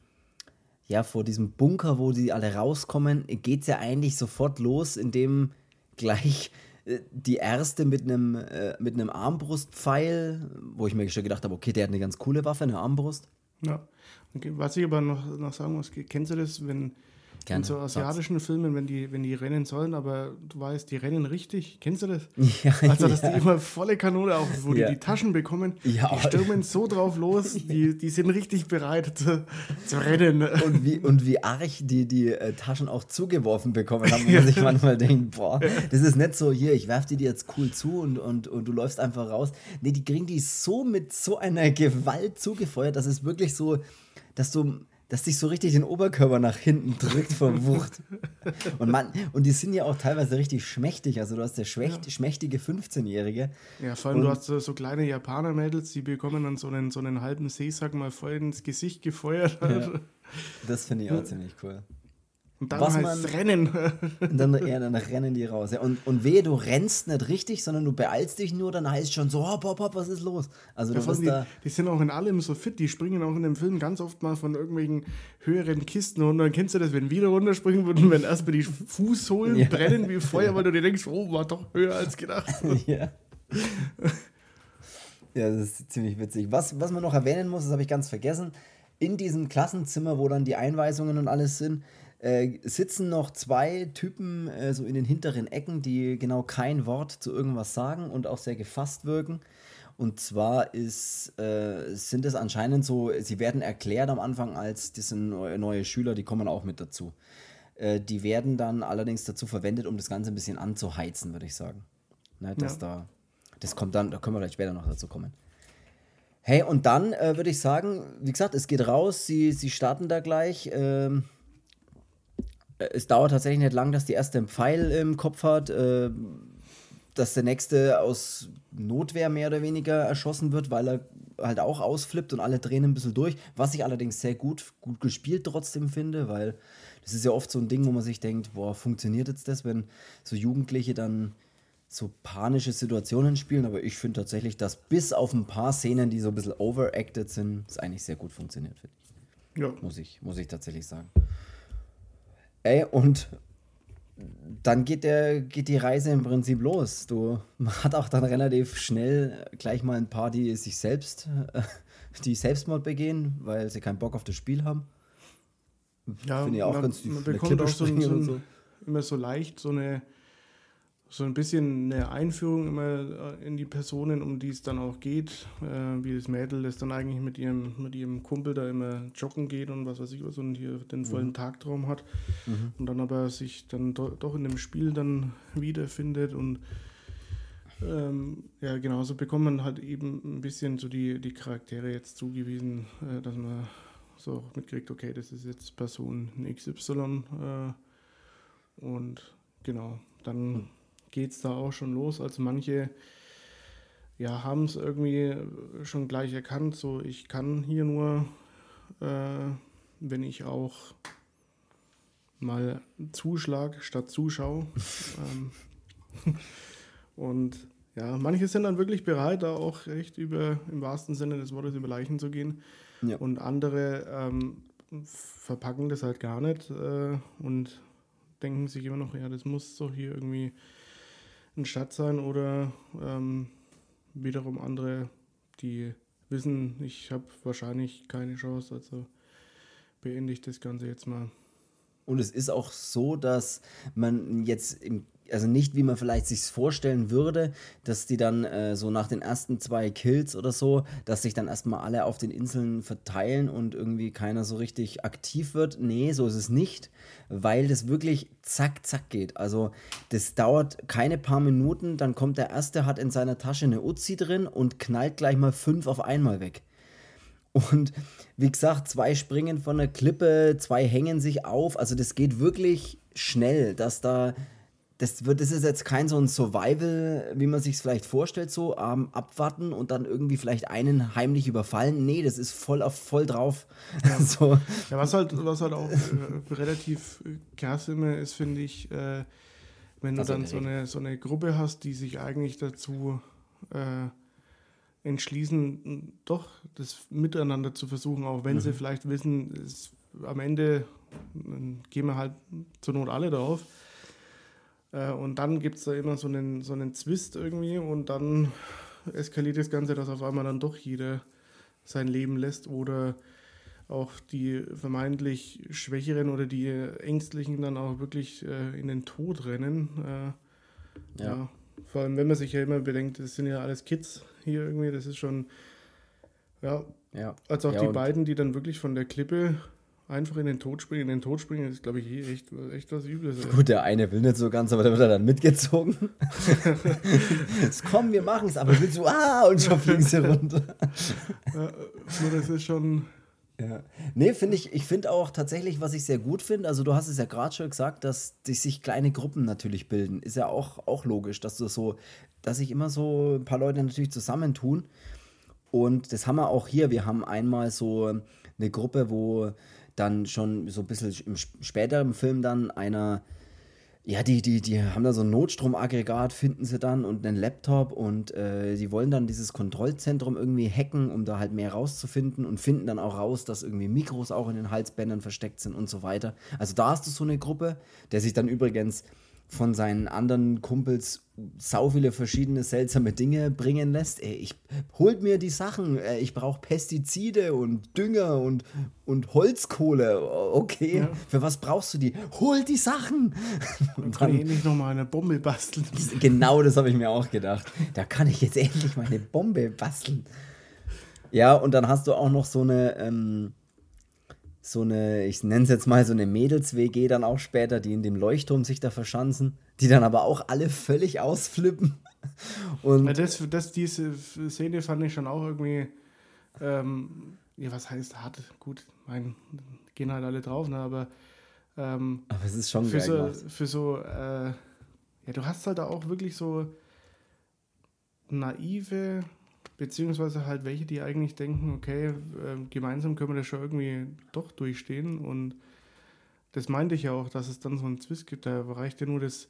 ja, vor diesem Bunker, wo die alle rauskommen, geht es ja eigentlich sofort los, indem gleich die erste mit einem äh, mit einem Armbrustpfeil, wo ich mir schon gedacht habe, okay, der hat eine ganz coole Waffe, eine Armbrust. Ja. Okay. Was ich aber noch, noch sagen muss, kennst du das, wenn Gerne. In so asiatischen Sag's. Filmen, wenn die, wenn die rennen sollen, aber du weißt, die rennen richtig. Kennst du das? Ja, also, dass ja. die immer volle Kanone auch, wo ja. die die Taschen bekommen, ja. die stürmen so drauf los, die, die sind richtig bereit zu, zu rennen. Und wie, und wie arg die die äh, Taschen auch zugeworfen bekommen haben, wo man sich manchmal denkt, boah, das ist nicht so, hier, ich werfe die dir jetzt cool zu und, und, und du läufst einfach raus. Nee, die kriegen die so mit so einer Gewalt zugefeuert, dass es wirklich so, dass du dass dich so richtig den Oberkörper nach hinten drückt vor Wucht. Und, man, und die sind ja auch teilweise richtig schmächtig. Also du hast der ja. schmächtige 15-Jährige. Ja, vor allem und, du hast so, so kleine Japaner-Mädels, die bekommen dann so einen, so einen halben Seesack mal voll ins Gesicht gefeuert. Ja. Das finde ich auch ziemlich cool. Und dann was man, Rennen. Und dann, ja, dann rennen die raus. Ja. Und, und wehe, du rennst nicht richtig, sondern du beeilst dich nur, dann heißt schon so, hopp, hopp, hopp, was ist los? Also ja, du die, da die sind auch in allem so fit, die springen auch in dem Film ganz oft mal von irgendwelchen höheren Kisten runter. Und kennst du das, wenn wieder runterspringen würden, wenn erstmal die Fußsohlen ja. brennen wie Feuer, weil du dir denkst, oh, war doch höher als gedacht. ja. Ja, das ist ziemlich witzig. Was, was man noch erwähnen muss, das habe ich ganz vergessen. In diesem Klassenzimmer, wo dann die Einweisungen und alles sind, äh, sitzen noch zwei Typen äh, so in den hinteren Ecken, die genau kein Wort zu irgendwas sagen und auch sehr gefasst wirken. Und zwar ist, äh, sind es anscheinend so, sie werden erklärt am Anfang als, das sind neue, Schüler, die kommen auch mit dazu. Äh, die werden dann allerdings dazu verwendet, um das Ganze ein bisschen anzuheizen, würde ich sagen. Ne, dass ja. da, das kommt dann, da können wir vielleicht später noch dazu kommen. Hey, und dann äh, würde ich sagen, wie gesagt, es geht raus, sie, sie starten da gleich. Ähm, äh, es dauert tatsächlich nicht lang, dass die erste einen Pfeil im Kopf hat, äh, dass der nächste aus Notwehr mehr oder weniger erschossen wird, weil er halt auch ausflippt und alle drehen ein bisschen durch. Was ich allerdings sehr gut, gut gespielt trotzdem finde, weil das ist ja oft so ein Ding, wo man sich denkt, boah, funktioniert jetzt das, wenn so Jugendliche dann so panische Situationen spielen, aber ich finde tatsächlich, dass bis auf ein paar Szenen, die so ein bisschen overacted sind, es eigentlich sehr gut funktioniert, finde ich. Ja. Muss ich, muss ich tatsächlich sagen. Ey, und dann geht, der, geht die Reise im Prinzip los. Du, man hat auch dann relativ schnell gleich mal ein paar, die sich selbst, die Selbstmord begehen, weil sie keinen Bock auf das Spiel haben. Ja, Finde ich auch man, ganz man bekommt auch so, so, so. immer so leicht so eine so ein bisschen eine Einführung immer äh, in die Personen, um die es dann auch geht, äh, wie das Mädel, das dann eigentlich mit ihrem, mit ihrem Kumpel da immer joggen geht und was weiß ich was und hier den vollen mhm. Tagtraum hat mhm. und dann aber sich dann do, doch in dem Spiel dann wiederfindet und ähm, ja, genauso bekommt man halt eben ein bisschen so die, die Charaktere jetzt zugewiesen, äh, dass man so auch mitkriegt, okay, das ist jetzt Person XY äh, und genau, dann mhm geht es da auch schon los. Also manche ja, haben es irgendwie schon gleich erkannt, so ich kann hier nur, äh, wenn ich auch mal zuschlag statt Zuschau. ähm, und ja, manche sind dann wirklich bereit, da auch echt über, im wahrsten Sinne des Wortes, über Leichen zu gehen. Ja. Und andere ähm, verpacken das halt gar nicht äh, und denken sich immer noch, ja, das muss doch hier irgendwie ein Schatz sein oder ähm, wiederum andere, die wissen, ich habe wahrscheinlich keine Chance, also beende ich das Ganze jetzt mal. Und es ist auch so, dass man jetzt im also nicht, wie man vielleicht sich vorstellen würde, dass die dann äh, so nach den ersten zwei Kills oder so, dass sich dann erstmal alle auf den Inseln verteilen und irgendwie keiner so richtig aktiv wird. Nee, so ist es nicht, weil das wirklich zack, zack geht. Also das dauert keine paar Minuten, dann kommt der Erste, hat in seiner Tasche eine Uzi drin und knallt gleich mal fünf auf einmal weg. Und wie gesagt, zwei springen von der Klippe, zwei hängen sich auf. Also das geht wirklich schnell, dass da das, wird, das ist jetzt kein so ein Survival, wie man sich es vielleicht vorstellt, so ähm, abwarten und dann irgendwie vielleicht einen heimlich überfallen. Nee, das ist voll auf voll drauf. Ja, so. ja was, halt, was halt auch äh, relativ krass immer ist, finde ich, äh, wenn du also dann so eine, so eine Gruppe hast, die sich eigentlich dazu äh, entschließen, doch das miteinander zu versuchen, auch wenn mhm. sie vielleicht wissen, es, am Ende gehen wir halt zur Not alle drauf. Äh, und dann gibt es da immer so einen, so einen Zwist irgendwie und dann eskaliert das Ganze, dass auf einmal dann doch jeder sein Leben lässt oder auch die vermeintlich Schwächeren oder die Ängstlichen dann auch wirklich äh, in den Tod rennen. Äh, ja. ja. Vor allem, wenn man sich ja immer bedenkt, das sind ja alles Kids hier irgendwie, das ist schon, ja. ja. Als auch ja, die beiden, die dann wirklich von der Klippe einfach in den Tod springen. In den Tod springen ist, glaube ich, eh echt, echt was Übles. Gut, der eine will nicht so ganz, aber der wird dann mitgezogen. Jetzt komm, wir machen es, aber willst du, ah, und schon fliegen sie runter. ja, das ist schon. Ja. Nee, finde ich, ich finde auch tatsächlich, was ich sehr gut finde, also du hast es ja gerade schon gesagt, dass sich kleine Gruppen natürlich bilden. Ist ja auch, auch logisch, dass du so, dass sich immer so ein paar Leute natürlich zusammentun. Und das haben wir auch hier. Wir haben einmal so eine Gruppe, wo dann schon so ein bisschen im späteren Film dann einer, ja, die, die, die haben da so ein Notstromaggregat, finden sie dann und einen Laptop und äh, wollen dann dieses Kontrollzentrum irgendwie hacken, um da halt mehr rauszufinden und finden dann auch raus, dass irgendwie Mikros auch in den Halsbändern versteckt sind und so weiter. Also da hast du so eine Gruppe, der sich dann übrigens von seinen anderen Kumpels sau viele verschiedene seltsame Dinge bringen lässt. Ey, ich holt mir die Sachen, ich brauche Pestizide und Dünger und, und Holzkohle. Okay, ja. für was brauchst du die? Hol die Sachen! Dann kann ich endlich noch mal eine Bombe basteln. Genau das habe ich mir auch gedacht. Da kann ich jetzt endlich meine Bombe basteln. Ja, und dann hast du auch noch so eine, ähm, so eine, ich nenne es jetzt mal so eine Mädels-WG dann auch später, die in dem Leuchtturm sich da verschanzen, die dann aber auch alle völlig ausflippen. Und ja, das, das, diese Szene fand ich schon auch irgendwie, ähm, ja, was heißt hart? Gut, mein, gehen halt alle drauf, ne, aber, ähm, aber es ist schon für so, für so, äh, ja, du hast halt auch wirklich so naive beziehungsweise halt welche, die eigentlich denken, okay, äh, gemeinsam können wir das schon irgendwie doch durchstehen und das meinte ich ja auch, dass es dann so einen Zwist gibt, da reicht ja nur das,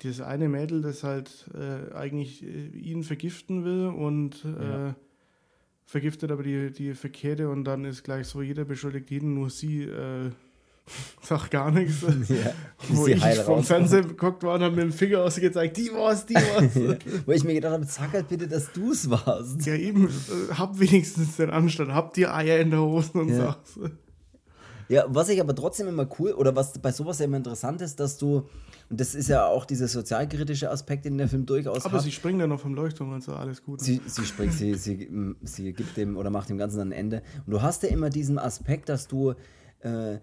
dieses eine Mädel, das halt äh, eigentlich äh, ihn vergiften will und ja. äh, vergiftet aber die, die Verkehrte und dann ist gleich so, jeder beschuldigt jeden, nur sie äh, Sag gar nichts. Ja, Wo ich vom Fernsehen geguckt war und habe mir den Finger ausgezeigt, die war's, die war's. ja, wo ich mir gedacht habe, sag halt bitte, dass du es warst. Ja, eben, äh, hab wenigstens den Anstand, hab die Eier in der Hose und ja. sag's. Ja, was ich aber trotzdem immer cool, oder was bei sowas ja immer interessant ist, dass du, und das ist ja auch dieser sozialkritische Aspekt, den der Film durchaus Aber hat. sie springt ja noch vom Leuchtturm und so, alles gut. Sie, sie springt, sie, sie, sie gibt dem oder macht dem Ganzen ein Ende. Und du hast ja immer diesen Aspekt, dass du äh,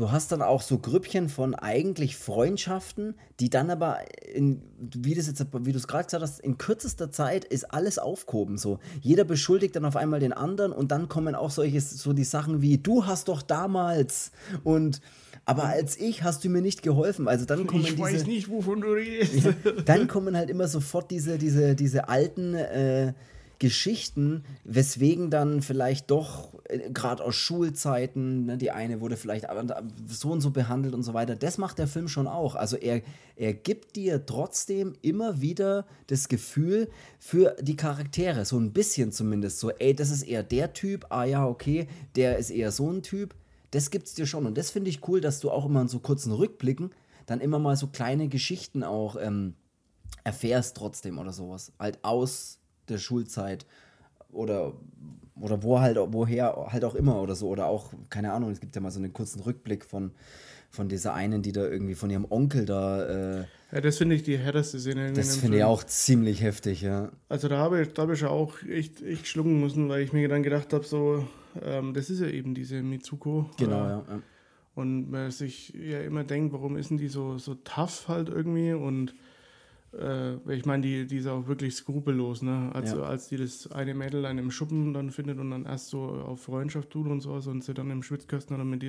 du hast dann auch so Grüppchen von eigentlich Freundschaften, die dann aber, in, wie, das jetzt, wie du es gerade gesagt hast, in kürzester Zeit ist alles aufgehoben. So. Jeder beschuldigt dann auf einmal den anderen und dann kommen auch solche, so die Sachen wie, du hast doch damals und aber als ich hast du mir nicht geholfen. Also dann kommen ich diese, weiß nicht, wovon du redest. dann kommen halt immer sofort diese, diese, diese alten äh, Geschichten, weswegen dann vielleicht doch, äh, gerade aus Schulzeiten, ne, die eine wurde vielleicht so und so behandelt und so weiter, das macht der Film schon auch. Also er, er gibt dir trotzdem immer wieder das Gefühl für die Charaktere, so ein bisschen zumindest, so, ey, das ist eher der Typ, ah ja, okay, der ist eher so ein Typ. Das gibt's dir schon. Und das finde ich cool, dass du auch immer in so kurzen Rückblicken dann immer mal so kleine Geschichten auch ähm, erfährst trotzdem oder sowas. Halt aus der Schulzeit oder, oder wo halt, woher halt auch immer oder so. Oder auch, keine Ahnung, es gibt ja mal so einen kurzen Rückblick von, von dieser einen, die da irgendwie von ihrem Onkel da. Äh, ja, das finde ich die härteste Szene. Das finde ich auch ziemlich heftig, ja. Also da habe ich, da habe ich auch echt, echt schlucken müssen, weil ich mir dann gedacht habe, so, ähm, das ist ja eben diese Mitsuko. Genau, äh, ja, ja. Und man sich ja immer denkt, warum ist denn die so, so tough halt irgendwie und äh, ich meine, die, die ist auch wirklich skrupellos, ne? Also, ja. als die das eine Mädel dann im Schuppen dann findet und dann erst so auf Freundschaft tut und sowas und sie dann im Schwitzkasten oder mit,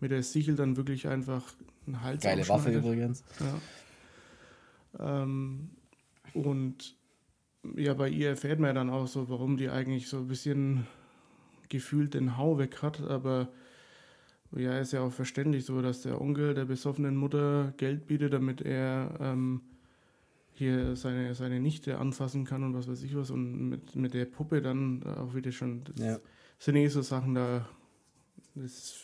mit der Sichel dann wirklich einfach einen Hals Geile Waffe übrigens. Ja. Ähm, und ja, bei ihr erfährt man ja dann auch so, warum die eigentlich so ein bisschen gefühlt den Hau weg hat, aber ja, ist ja auch verständlich so, dass der Onkel der besoffenen Mutter Geld bietet, damit er ähm, hier seine, seine Nichte anfassen kann und was weiß ich was und mit, mit der Puppe dann auch wieder schon, das ja. sind eh so Sachen da, das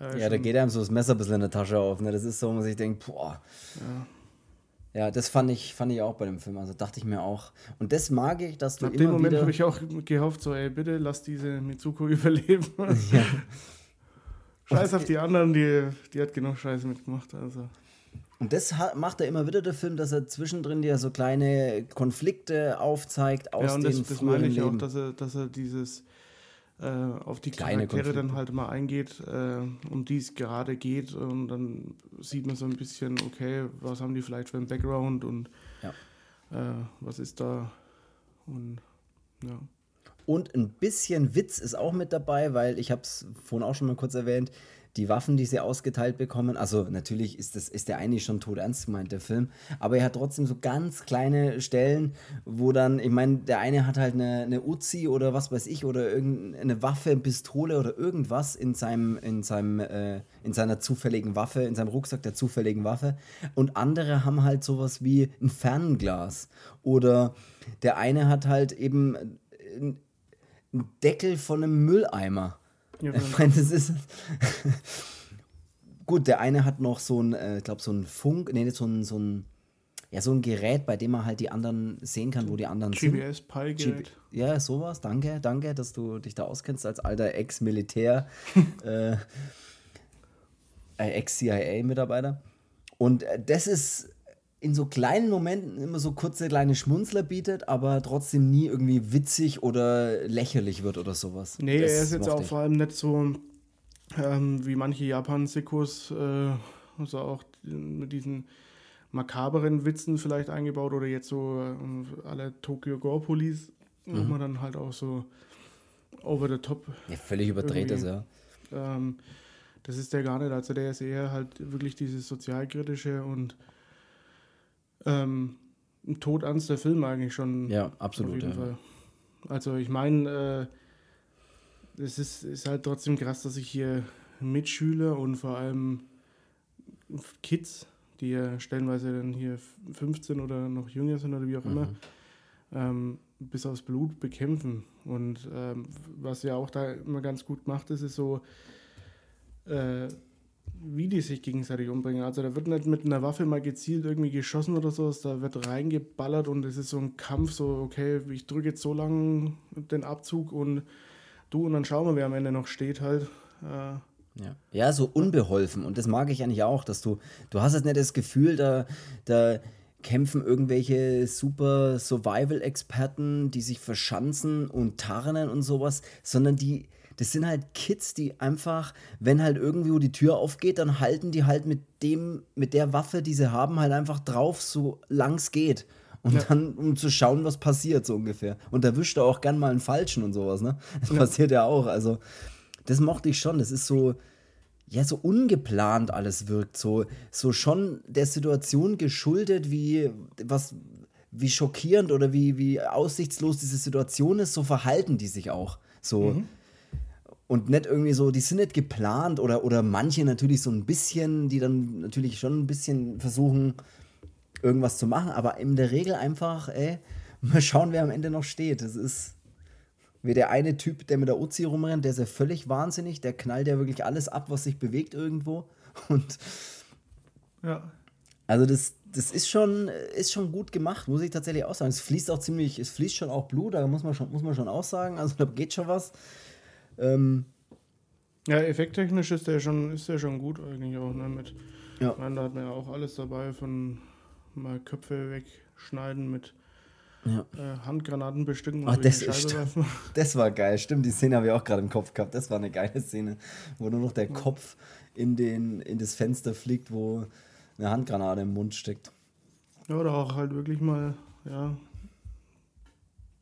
äh, Ja, da geht einem so das Messer ein bisschen in der Tasche auf, ne? das ist so, wo man sich denkt, boah. Ja. Ja, das fand ich, fand ich auch bei dem Film. Also dachte ich mir auch. Und das mag ich, dass du Ab dem Moment habe ich auch gehofft, so, ey, bitte lass diese Mitsuko überleben. Ja. Scheiß auf die anderen, die, die hat genug Scheiße mitgemacht. Also. Und das macht er immer wieder, der Film, dass er zwischendrin ja so kleine Konflikte aufzeigt aus ja, und den das, das meine ich Leben. auch, dass er, dass er dieses äh, auf die kleine Charaktere dann halt mal eingeht, äh, um die es gerade geht. Und dann sieht man so ein bisschen, okay, was haben die vielleicht für einen Background und ja. äh, was ist da und ja. Und ein bisschen Witz ist auch mit dabei, weil ich habe es vorhin auch schon mal kurz erwähnt, die Waffen, die sie ausgeteilt bekommen. Also natürlich ist, das, ist der eigentlich schon tot ernst gemeint, der Film. Aber er hat trotzdem so ganz kleine Stellen, wo dann, ich meine, der eine hat halt eine, eine Uzi oder was weiß ich, oder irgendeine Waffe, eine Pistole oder irgendwas in seinem, in seinem, äh, in seiner zufälligen Waffe, in seinem Rucksack der zufälligen Waffe. Und andere haben halt sowas wie ein Fernglas. Oder der eine hat halt eben einen Deckel von einem Mülleimer. Ja, ich meine, das ist. gut, der eine hat noch so ein, äh, ich glaube, so ein Funk, nee, so ein, so ein, ja, so ein Gerät, bei dem man halt die anderen sehen kann, wo die anderen sind. GPS Pi Gerät. Ja, sowas. Danke, danke, dass du dich da auskennst als alter Ex-Militär, äh, äh, Ex-CIA-Mitarbeiter. Und äh, das ist in so kleinen Momenten immer so kurze kleine Schmunzler bietet, aber trotzdem nie irgendwie witzig oder lächerlich wird oder sowas. Nee, das er ist jetzt auch ich. vor allem nicht so ähm, wie manche Japan-Sikos, äh, also auch mit diesen makaberen Witzen vielleicht eingebaut oder jetzt so ähm, alle Tokyo Gore Police, wo Mhm. man dann halt auch so over the top Ja, völlig überdreht das, irgendwie- ja. Ähm, das ist der gar nicht. Also der ist eher halt wirklich dieses sozialkritische und ähm, ein todernster Film eigentlich schon. Ja, auf absolut. jeden Ja. Fall. Also ich meine, äh, es ist, ist halt trotzdem krass, dass ich hier Mitschüler und vor allem Kids, die ja stellenweise dann hier 15 oder noch jünger sind oder wie auch immer, Mhm. ähm, bis aufs Blut bekämpfen. Und ähm, was ja auch da immer ganz gut gemacht ist, ist so, äh, wie die sich gegenseitig umbringen. Also da wird nicht mit einer Waffe mal gezielt irgendwie geschossen oder so, da wird reingeballert und es ist so ein Kampf, so, okay, ich drücke jetzt so lange den Abzug und du und dann schauen wir, wer am Ende noch steht halt. Äh, Ja. ja, so unbeholfen. Und das mag ich eigentlich auch, dass du, du hast jetzt nicht das Gefühl, da, da kämpfen irgendwelche super Survival-Experten, die sich verschanzen und tarnen und sowas, sondern die, das sind halt Kids, die einfach, wenn halt irgendwo die Tür aufgeht, dann halten die halt mit dem, mit der Waffe, die sie haben, halt einfach drauf, so lang es geht. Und Ja. dann, um zu schauen, was passiert, so ungefähr. Und da wischt er auch gern mal einen Falschen und sowas, ne? Das passiert ja auch. Also, das mochte ich schon. Das ist so, ja, so ungeplant alles wirkt. So, so schon der Situation geschuldet, wie, was, wie schockierend oder wie, wie aussichtslos diese Situation ist, so verhalten die sich auch. So. Und nicht irgendwie so, die sind nicht geplant oder, oder manche natürlich so ein bisschen, die dann natürlich schon ein bisschen versuchen, irgendwas zu machen, aber in der Regel einfach, ey, mal schauen, wer am Ende noch steht. Das ist wie der eine Typ, der mit der Uzi rumrennt, der ist ja völlig wahnsinnig, der knallt ja wirklich alles ab, was sich bewegt irgendwo. Und ja. also das, das ist schon, ist schon gut gemacht, muss ich tatsächlich auch sagen. Es fließt auch ziemlich, es fließt schon auch Blut, da muss man schon, muss man schon auch sagen. Also da geht schon was. Ähm, Ja, effekttechnisch ist der schon, ist der schon gut eigentlich auch, ne? Mit, Ja. Ich meine, da hat man ja auch alles dabei, von mal Köpfe wegschneiden mit Ja. äh, Handgranaten bestücken Ach, und das ist. Das war geil, stimmt. Die Szene habe ich auch gerade im Kopf gehabt. Das war eine geile Szene, wo nur noch der Kopf in, den, in das Fenster fliegt, wo eine Handgranate im Mund steckt. Ja, oder auch halt wirklich mal, ja,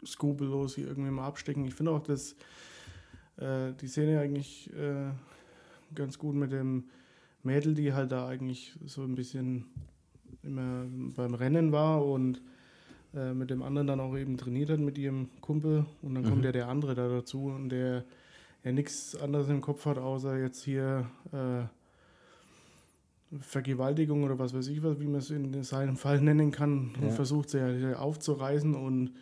skrupellos hier irgendwie mal abstecken. Ich finde auch, dass äh, die Szene eigentlich äh, ganz gut mit dem Mädel, die halt da eigentlich so ein bisschen immer beim Rennen war und äh, mit dem anderen dann auch eben trainiert hat mit ihrem Kumpel. Und dann kommt ja der andere da dazu und der ja nichts anderes im Kopf hat, außer jetzt hier äh, Vergewaltigung oder was weiß ich was, wie man es in seinem Fall nennen kann, und Ja. versucht sie ja aufzureißen und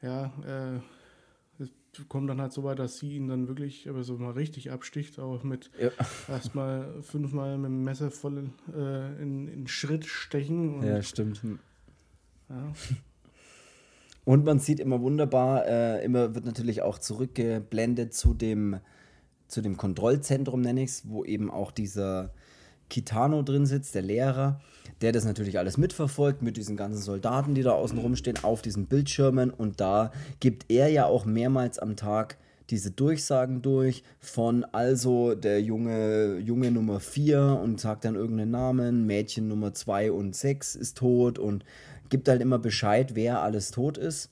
ja, äh, kommt dann halt so weit, dass sie ihn dann wirklich aber so mal richtig absticht, auch mit Ja. erstmal fünfmal mit dem Messer voll äh, in, in Schritt stechen Ja, stimmt. ja. Und man sieht immer wunderbar, äh, immer wird natürlich auch zurückgeblendet zu dem, zu dem Kontrollzentrum, nenne ich es, wo eben auch dieser Kitano drin sitzt, der Lehrer, der das natürlich alles mitverfolgt mit diesen ganzen Soldaten, die da außen rumstehen, auf diesen Bildschirmen. Und da gibt er ja auch mehrmals am Tag diese Durchsagen durch von also der Junge, Junge Nummer 4 und sagt dann irgendeinen Namen, Mädchen Nummer 2 und 6 ist tot und gibt halt immer Bescheid, wer alles tot ist.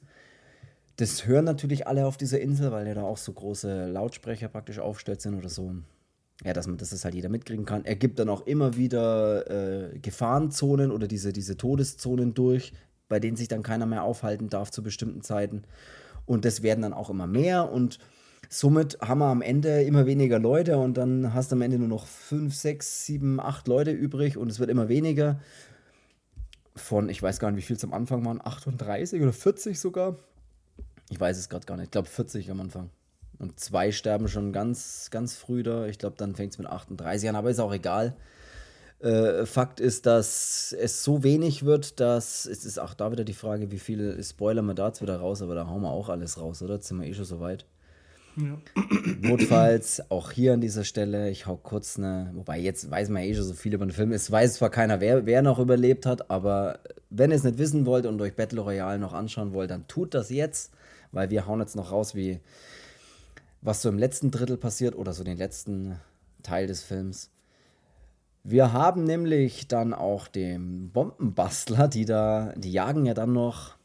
Das hören natürlich alle auf dieser Insel, weil ja da auch so große Lautsprecher praktisch aufgestellt sind oder so. Ja, dass man das halt jeder mitkriegen kann. Er gibt dann auch immer wieder äh, Gefahrenzonen oder diese, diese Todeszonen durch, bei denen sich dann keiner mehr aufhalten darf zu bestimmten Zeiten. Und das werden dann auch immer mehr und somit haben wir am Ende immer weniger Leute und dann hast du am Ende nur noch fünf, sechs, sieben, acht Leute übrig und es wird immer weniger. Von, ich weiß gar nicht, wie viel es am Anfang waren, 38 oder 40 sogar. Ich weiß es gerade gar nicht. Ich glaube 40 am Anfang. Und zwei sterben schon ganz, ganz früh da. Ich glaube, dann fängt es mit 38 an, aber ist auch egal. Äh, Fakt ist, dass es so wenig wird, dass es ist auch da wieder die Frage, wie viele Spoiler wir da jetzt wieder raus, aber da hauen wir auch alles raus, oder? Jetzt sind wir eh schon so weit. Ja. Notfalls, auch hier an dieser Stelle, ich hau kurz eine, wobei jetzt weiß man eh schon so viel über den Film. Es weiß zwar keiner, wer, wer noch überlebt hat, aber wenn ihr es nicht wissen wollt und euch Battle Royale noch anschauen wollt, dann tut das jetzt, weil wir hauen jetzt noch raus, wie was so im letzten Drittel passiert oder so den letzten Teil des Films. Wir haben nämlich dann auch den Bombenbastler, die da, die jagen ja dann noch,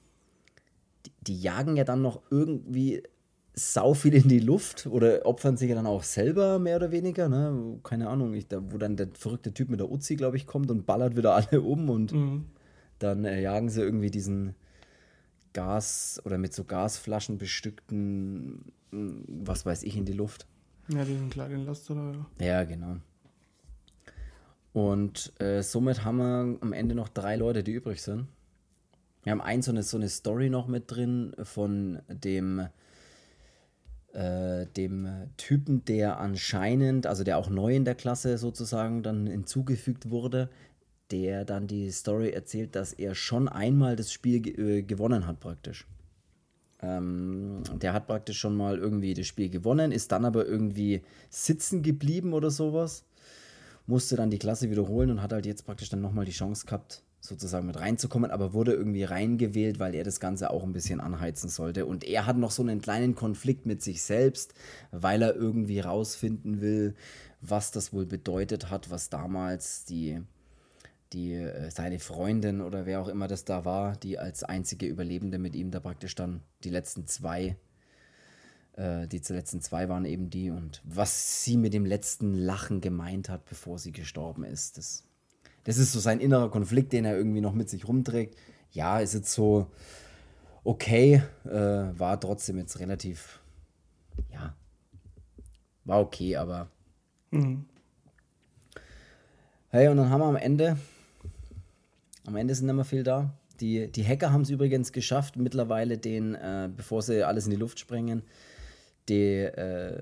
die, die jagen ja dann noch irgendwie sau viel in die Luft oder opfern sich ja dann auch selber mehr oder weniger, ne? Keine Ahnung, ich, da, wo dann der verrückte Typ mit der Uzi, glaube ich, kommt und ballert wieder alle um und mhm. dann äh, jagen sie irgendwie diesen Gas oder mit so Gasflaschen bestückten, hm, was weiß ich, in die Luft. Ja, diesen kleinen Laster. Ja. ja, genau. Und äh, somit haben wir am Ende noch drei Leute, die übrig sind. Wir haben eins so eine, so eine Story noch mit drin von dem, äh, dem Typen, der anscheinend, also der auch neu in der Klasse sozusagen dann hinzugefügt wurde, der dann die Story erzählt, dass er schon einmal das Spiel ge äh, gewonnen hat praktisch. Ähm, der hat praktisch schon mal irgendwie das Spiel gewonnen, ist dann aber irgendwie sitzen geblieben oder sowas musste dann die Klasse wiederholen und hat halt jetzt praktisch dann nochmal die Chance gehabt, sozusagen mit reinzukommen, aber wurde irgendwie reingewählt, weil er das Ganze auch ein bisschen anheizen sollte. Und er hat noch so einen kleinen Konflikt mit sich selbst, weil er irgendwie rausfinden will, was das wohl bedeutet hat, was damals die, die äh, seine Freundin oder wer auch immer das da war, die als einzige Überlebende mit ihm da praktisch dann die letzten zwei äh, die letzten zwei waren eben die und was sie mit dem letzten Lachen gemeint hat, bevor sie gestorben ist. Das, das ist so sein innerer Konflikt, den er irgendwie noch mit sich rumträgt. Ja, ist jetzt so okay, äh, war trotzdem jetzt relativ, ja, war okay, aber. Mhm. Hey, und dann haben wir am Ende, am Ende sind nicht mehr viel da. Die, die Hacker haben es übrigens geschafft, mittlerweile den, äh, bevor sie alles in die Luft sprengen, die, äh,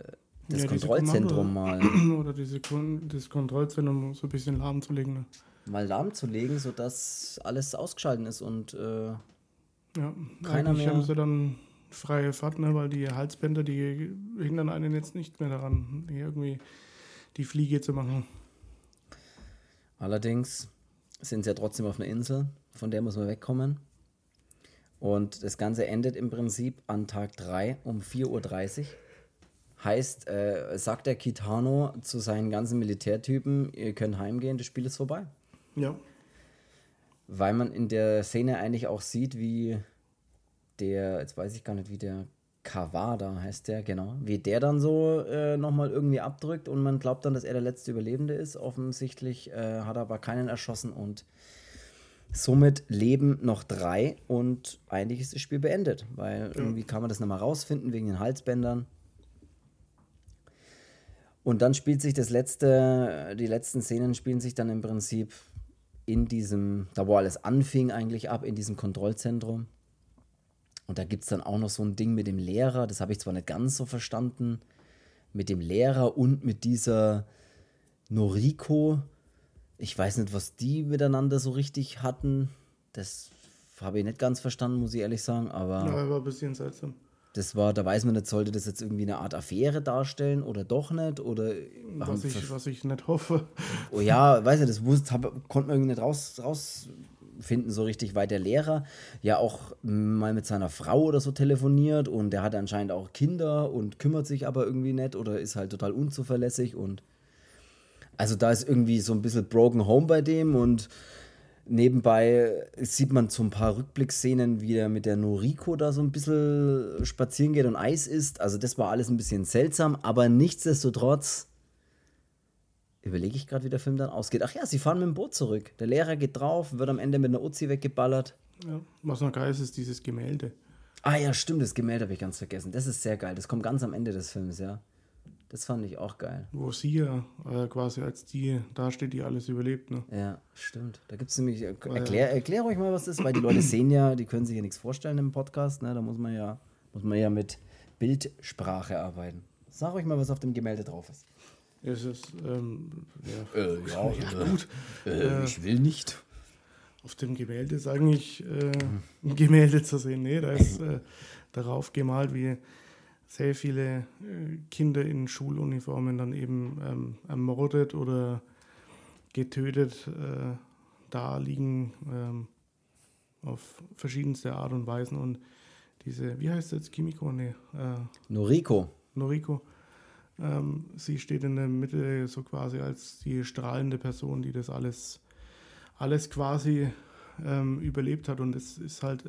das ja, Kontrollzentrum mal. Oder diese das Kontrollzentrum so ein bisschen lahmzulegen. Ne? Mal lahmzulegen, sodass alles ausgeschaltet ist und äh, ja, keiner mehr. haben sie dann freie Fahrt, ne, weil die Halsbänder, die hindern einen jetzt nicht mehr daran, irgendwie die Fliege zu machen. Allerdings sind sie ja trotzdem auf einer Insel, von der muss man wegkommen. Und das Ganze endet im Prinzip an Tag 3 um 4.30 Uhr. Heißt, äh, sagt der Kitano zu seinen ganzen Militärtypen, ihr könnt heimgehen, das Spiel ist vorbei. Ja. Weil man in der Szene eigentlich auch sieht, wie der, jetzt weiß ich gar nicht, wie der Kawada heißt der, genau, wie der dann so äh, nochmal irgendwie abdrückt und man glaubt dann, dass er der letzte Überlebende ist. Offensichtlich äh, hat er aber keinen erschossen und Somit leben noch drei und eigentlich ist das Spiel beendet, weil irgendwie kann man das nochmal rausfinden wegen den Halsbändern. Und dann spielt sich das letzte, die letzten Szenen spielen sich dann im Prinzip in diesem, da wo alles anfing eigentlich ab, in diesem Kontrollzentrum. Und da gibt es dann auch noch so ein Ding mit dem Lehrer, das habe ich zwar nicht ganz so verstanden, mit dem Lehrer und mit dieser Noriko, ich weiß nicht, was die miteinander so richtig hatten. Das habe ich nicht ganz verstanden, muss ich ehrlich sagen. Aber ja, war ein bisschen seltsam. Das war, da weiß man nicht, sollte das jetzt irgendwie eine Art Affäre darstellen oder doch nicht? Oder was, ich, was ich nicht hoffe. Oh ja, weiß ich, das wusste, hab, konnte man irgendwie nicht raus, rausfinden so richtig, weil der Lehrer ja auch mal mit seiner Frau oder so telefoniert und der hat anscheinend auch Kinder und kümmert sich aber irgendwie nicht oder ist halt total unzuverlässig und also da ist irgendwie so ein bisschen Broken Home bei dem und nebenbei sieht man so ein paar Rückblicksszenen, wie er mit der Noriko da so ein bisschen spazieren geht und Eis isst. Also das war alles ein bisschen seltsam, aber nichtsdestotrotz überlege ich gerade, wie der Film dann ausgeht. Ach ja, sie fahren mit dem Boot zurück. Der Lehrer geht drauf, wird am Ende mit einer Uzi weggeballert. Ja, was noch geil ist, ist dieses Gemälde. Ah ja, stimmt, das Gemälde habe ich ganz vergessen. Das ist sehr geil. Das kommt ganz am Ende des Films, ja. Das fand ich auch geil. Wo sie ja äh, quasi als die dasteht, die alles überlebt. Ne? Ja, stimmt. Da gibt es nämlich. Äh, erklär, erklär euch mal, was das ist, weil die Leute sehen ja, die können sich ja nichts vorstellen im Podcast. Ne? Da muss man ja, muss man ja mit Bildsprache arbeiten. Sag euch mal, was auf dem Gemälde drauf ist. Ist es, ähm, ja, Äh, ja, ja, gut. Äh, ich will nicht. Auf dem Gemälde ist eigentlich äh, ein Gemälde zu sehen. Nee, da ist äh, darauf gemalt, wie sehr viele äh, Kinder in Schuluniformen dann eben ähm, ermordet oder getötet äh, da liegen ähm, auf verschiedenste Art und Weisen. Und diese, wie heißt jetzt, Kimiko? Nee, äh, Noriko. Noriko. Ähm, sie steht in der Mitte so quasi als die strahlende Person, die das alles, alles quasi ähm, überlebt hat. Und es ist halt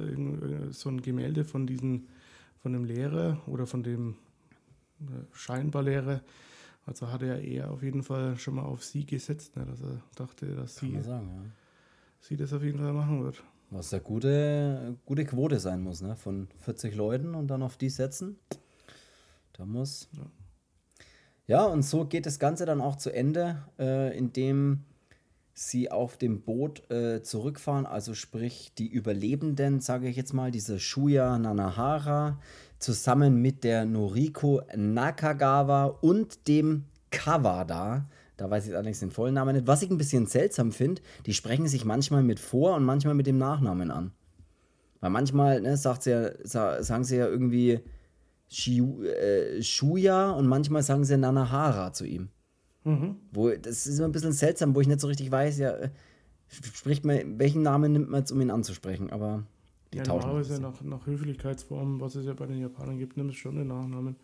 so ein Gemälde von diesem, von dem Lehrer oder von dem äh, scheinbar Lehrer. Also hat er eher auf jeden Fall schon mal auf sie gesetzt, ne? dass er dachte, dass sie, sagen, ja. sie das auf jeden Fall machen wird. Was ja gute, gute Quote sein muss, ne? Von 40 Leuten und dann auf die setzen. Da muss. Ja. Ja, und so geht das Ganze dann auch zu Ende, äh, indem sie auf dem Boot äh, zurückfahren, also sprich die Überlebenden, sage ich jetzt mal, diese Shuya Nanahara, zusammen mit der Noriko Nakagawa und dem Kawada. Da weiß ich allerdings den vollen Namen nicht. Was ich ein bisschen seltsam finde, die sprechen sich manchmal mit Vor- und manchmal mit dem Nachnamen an. Weil manchmal ne, sagt sie ja, sa sagen sie ja irgendwie Shiu, äh, Shuya und manchmal sagen sie Nanahara zu ihm. Mhm. Wo, das ist immer ein bisschen seltsam, wo ich nicht so richtig weiß, ja, äh, spricht man, welchen Namen nimmt man jetzt, um ihn anzusprechen, aber die Ja, tauschen. normalerweise das. nach, nach Höflichkeitsformen, was es ja bei den Japanern gibt, nimmst du schon den Nachnamen.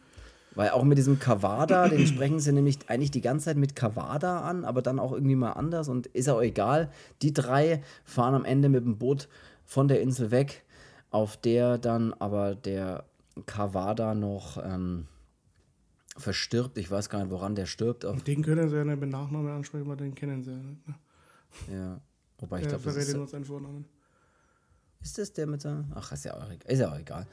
Weil auch mit diesem Kawada, den sprechen sie nämlich eigentlich die ganze Zeit mit Kawada an, aber dann auch irgendwie mal anders und ist auch egal. Die drei fahren am Ende mit dem Boot von der Insel weg, auf der dann aber der Kawada noch ähm, verstirbt. Ich weiß gar nicht, woran der stirbt. Auf, Den können sie ja nicht mit Nachnamen ansprechen, weil den kennen sie ja nicht. Ne? ja. Wobei ich Er glaube, das ist, nur seinen Vornamen. Ist das der mit der. Ach, ist ja auch, egal- ist ja auch egal.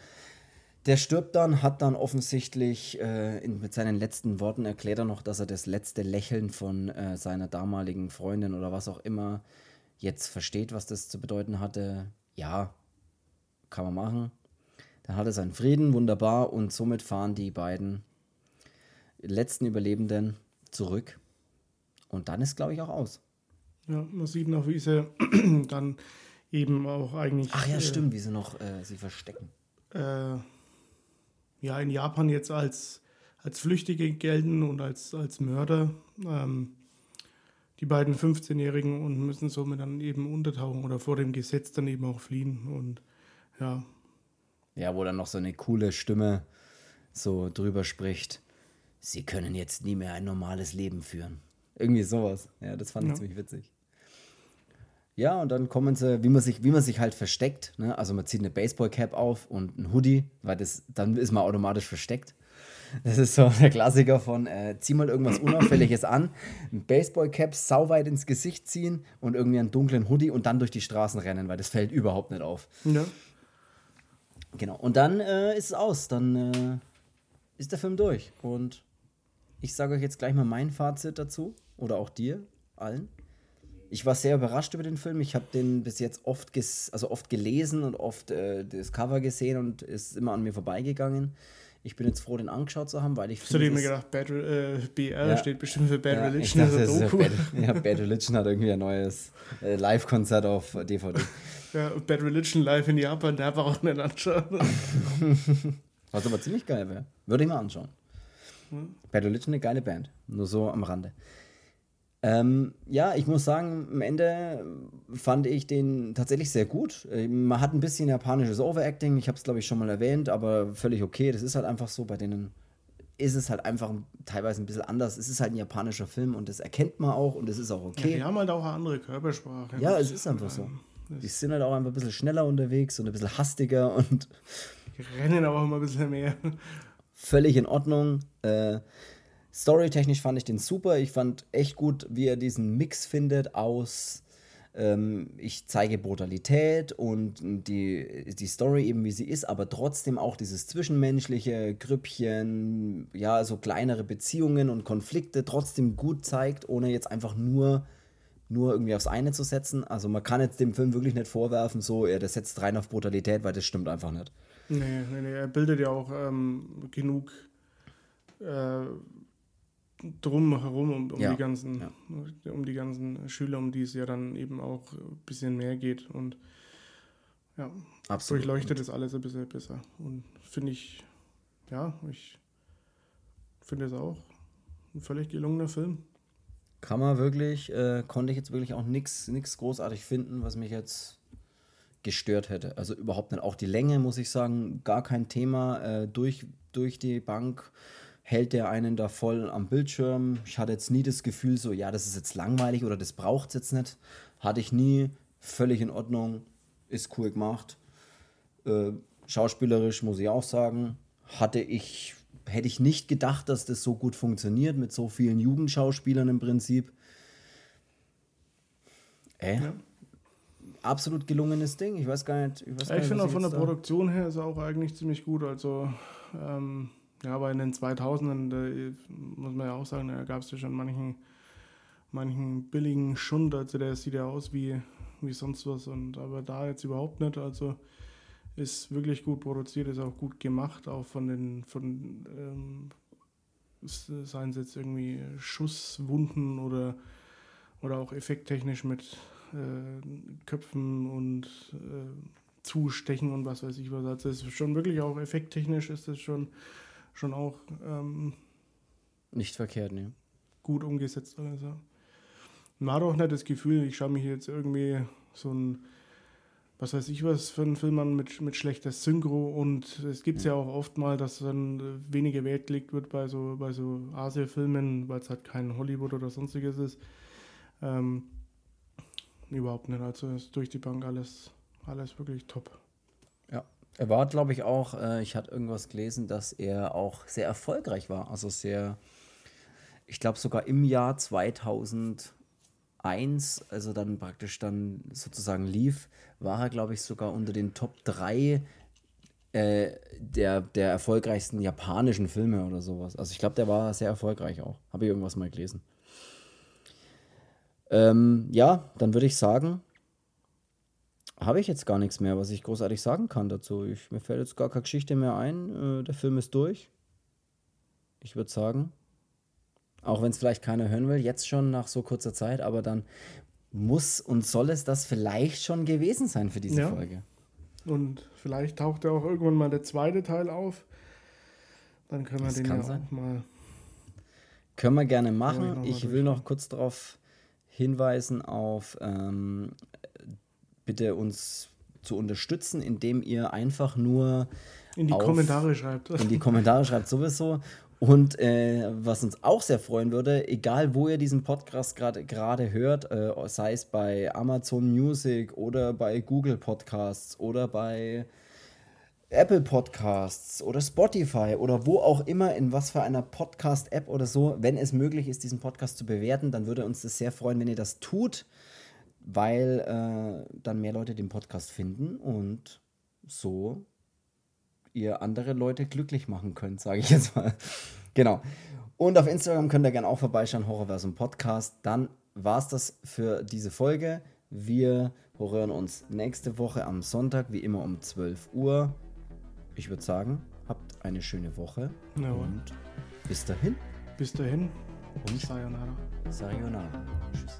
Der stirbt dann, hat dann offensichtlich äh, in, mit seinen letzten Worten erklärt er noch, dass er das letzte Lächeln von äh, seiner damaligen Freundin oder was auch immer jetzt versteht, was das zu bedeuten hatte. Ja, kann man machen. Dann hat er seinen Frieden, wunderbar, und somit fahren die beiden letzten Überlebenden zurück. Und dann ist, glaube ich, auch aus. Ja, man sieht noch, wie sie dann eben auch eigentlich. Ach ja, äh, stimmt, wie sie noch äh, sie verstecken. äh, ja, in Japan jetzt als, als Flüchtige gelten und als, als Mörder. Ähm, die beiden 15-Jährigen und müssen somit dann eben untertauchen oder vor dem Gesetz dann eben auch fliehen. Und ja, Ja, wo dann noch so eine coole Stimme so drüber spricht. Sie können jetzt nie mehr ein normales Leben führen. Irgendwie sowas. Ja, das fand ich Ja. ziemlich witzig. Ja, und dann kommen sie, wie man sich, wie man sich halt versteckt. Ne? Also man zieht eine Baseballcap auf und ein Hoodie, weil das, dann ist man automatisch versteckt. Das ist so der Klassiker von äh, zieh mal irgendwas Unauffälliges an, ein Baseballcap sauweit ins Gesicht ziehen und irgendwie einen dunklen Hoodie und dann durch die Straßen rennen, weil das fällt überhaupt nicht auf. ja. Genau. Und dann äh, ist es aus. Dann äh, ist der Film durch. Und ich sage euch jetzt gleich mal mein Fazit dazu. Oder auch dir, allen. Ich war sehr überrascht über den Film. Ich habe den bis jetzt oft, also oft gelesen und oft äh, das Cover gesehen und ist immer an mir vorbeigegangen. Ich bin jetzt froh, den angeschaut zu haben, weil ich Hast du dir mir gedacht, Bad, äh, BR Ja. steht bestimmt für Bad ja, Religion, dachte, also Doku. ja, Bad, ja, Bad Religion hat irgendwie ein neues äh, Live-Konzert auf DVD. Ja, Bad Religion live in Japan, der war auch nicht anschauen. Was aber ziemlich geil wäre. Würde ich mal anschauen. Hm. Bad Religion eine geile Band. Nur so am Rande. Ähm, ja, ich muss sagen, am Ende fand ich den tatsächlich sehr gut. Äh, Man hat ein bisschen japanisches Overacting, ich habe es glaube ich schon mal erwähnt, aber völlig okay. Das ist halt einfach so, bei denen ist es halt einfach teilweise ein bisschen anders. Es ist halt ein japanischer Film und das erkennt man auch und es ist auch Ja, okay. die haben halt auch eine andere Körpersprache. Ja, es ist einfach so. Die sind halt auch einfach ein bisschen schneller unterwegs und ein bisschen hastiger und Die rennen aber auch immer ein bisschen mehr. völlig in Ordnung. Äh, Storytechnisch fand ich den super. Ich fand echt gut, wie er diesen Mix findet aus ähm, ich zeige Brutalität und die, die Story eben wie sie ist, aber trotzdem auch dieses zwischenmenschliche Grüppchen, ja, so kleinere Beziehungen und Konflikte trotzdem gut zeigt, ohne jetzt einfach nur nur irgendwie aufs eine zu setzen. Also man kann jetzt dem Film wirklich nicht vorwerfen, so, er der setzt rein auf Brutalität, weil das stimmt einfach nicht. Nee, nee, nee, er bildet ja auch ähm, genug äh, drum herum, um, um Ja, die ganzen, ja. um die ganzen Schüler, um die es ja dann eben auch ein bisschen mehr geht. Und ja, Absolut. durchleuchtet das alles ein bisschen besser. Und finde ich, ja, ich finde es auch ein völlig gelungener Film. Kann man wirklich, äh, konnte ich jetzt wirklich auch nichts großartig finden, was mich jetzt gestört hätte. Also überhaupt nicht. Auch die Länge, muss ich sagen, gar kein Thema. Äh, durch, durch die Bank hält der einen da voll am Bildschirm. Ich hatte jetzt nie das Gefühl, so, ja, das ist jetzt langweilig oder das braucht es jetzt nicht. Hatte ich nie. Völlig in Ordnung. Ist cool gemacht. Äh, schauspielerisch muss ich auch sagen, hatte ich, hätte ich nicht gedacht, dass das so gut funktioniert mit so vielen Jugendschauspielern im Prinzip. Äh, Ja. absolut gelungenes Ding. Ich weiß gar nicht. Ich, Ja, ich finde auch von der da- Produktion her ist er auch eigentlich ziemlich gut. Also, ähm, ja, aber in den 2000ern, da muss man ja auch sagen, da gab es ja schon manchen, manchen billigen Schund. Also, der sieht ja aus wie, wie sonst was. Und, aber da jetzt überhaupt nicht. Also, ist wirklich gut produziert, ist auch gut gemacht, auch von den, von, ähm, seien es jetzt irgendwie Schusswunden oder, oder auch effekttechnisch mit äh, Köpfen und äh, Zustechen und was weiß ich was. Also es ist schon wirklich auch effekttechnisch ist es schon, schon auch ähm, Nicht verkehrt, ne? gut umgesetzt. Also. Man hat auch nicht das Gefühl, ich schaue mich jetzt irgendwie so ein, was weiß ich was für einen Film an mit, mit schlechter Synchro und es gibt es ja auch oft mal, dass dann weniger Wert gelegt wird bei so, bei so Asia-Filmen, weil es halt kein Hollywood oder sonstiges ist. Ähm, überhaupt nicht. Also ist durch die Bank alles, alles wirklich top. Ja. Er war, glaube ich, auch, äh, ich hatte irgendwas gelesen, dass er auch sehr erfolgreich war. Also sehr, ich glaube sogar im Jahr 2001, also dann praktisch dann sozusagen lief, war er, glaube ich, sogar unter den Top 3 äh, der, der erfolgreichsten japanischen Filme oder sowas. Also ich glaube, der war sehr erfolgreich auch. Habe ich irgendwas mal gelesen. Ähm, ja, dann würde ich sagen, habe ich jetzt gar nichts mehr, was ich großartig sagen kann dazu. Ich, mir fällt jetzt gar keine Geschichte mehr ein. Äh, der Film ist durch. Ich würde sagen, auch wenn es vielleicht keiner hören will, jetzt schon nach so kurzer Zeit, aber dann muss und soll es das vielleicht schon gewesen sein für diese Ja. Folge. Und vielleicht taucht ja auch irgendwann mal der zweite Teil auf. Dann können wir Das den ja sein. auch mal. Können wir gerne ich machen. mal Ich will noch kurz darauf hinweisen, auf ähm, bitte uns zu unterstützen, indem ihr einfach nur In die Kommentare schreibt. in die Kommentare schreibt sowieso. Und äh, was uns auch sehr freuen würde, egal wo ihr diesen Podcast gerade hört, äh, sei es bei Amazon Music oder bei Google Podcasts oder bei Apple Podcasts oder Spotify oder wo auch immer, in was für einer Podcast-App oder so, wenn es möglich ist, diesen Podcast zu bewerten, dann würde uns das sehr freuen, wenn ihr das tut, weil äh, dann mehr Leute den Podcast finden und so ihr andere Leute glücklich machen könnt, sage ich jetzt mal. genau. Und auf Instagram könnt ihr gerne auch vorbeischauen, Horrorversum Podcast. Dann war es das für diese Folge. Wir hören uns nächste Woche am Sonntag, wie immer um 12 Uhr. Ich würde sagen, habt eine schöne Woche Ja, und bis dahin. bis dahin. Und Sayonara. Sayonara. Tschüss.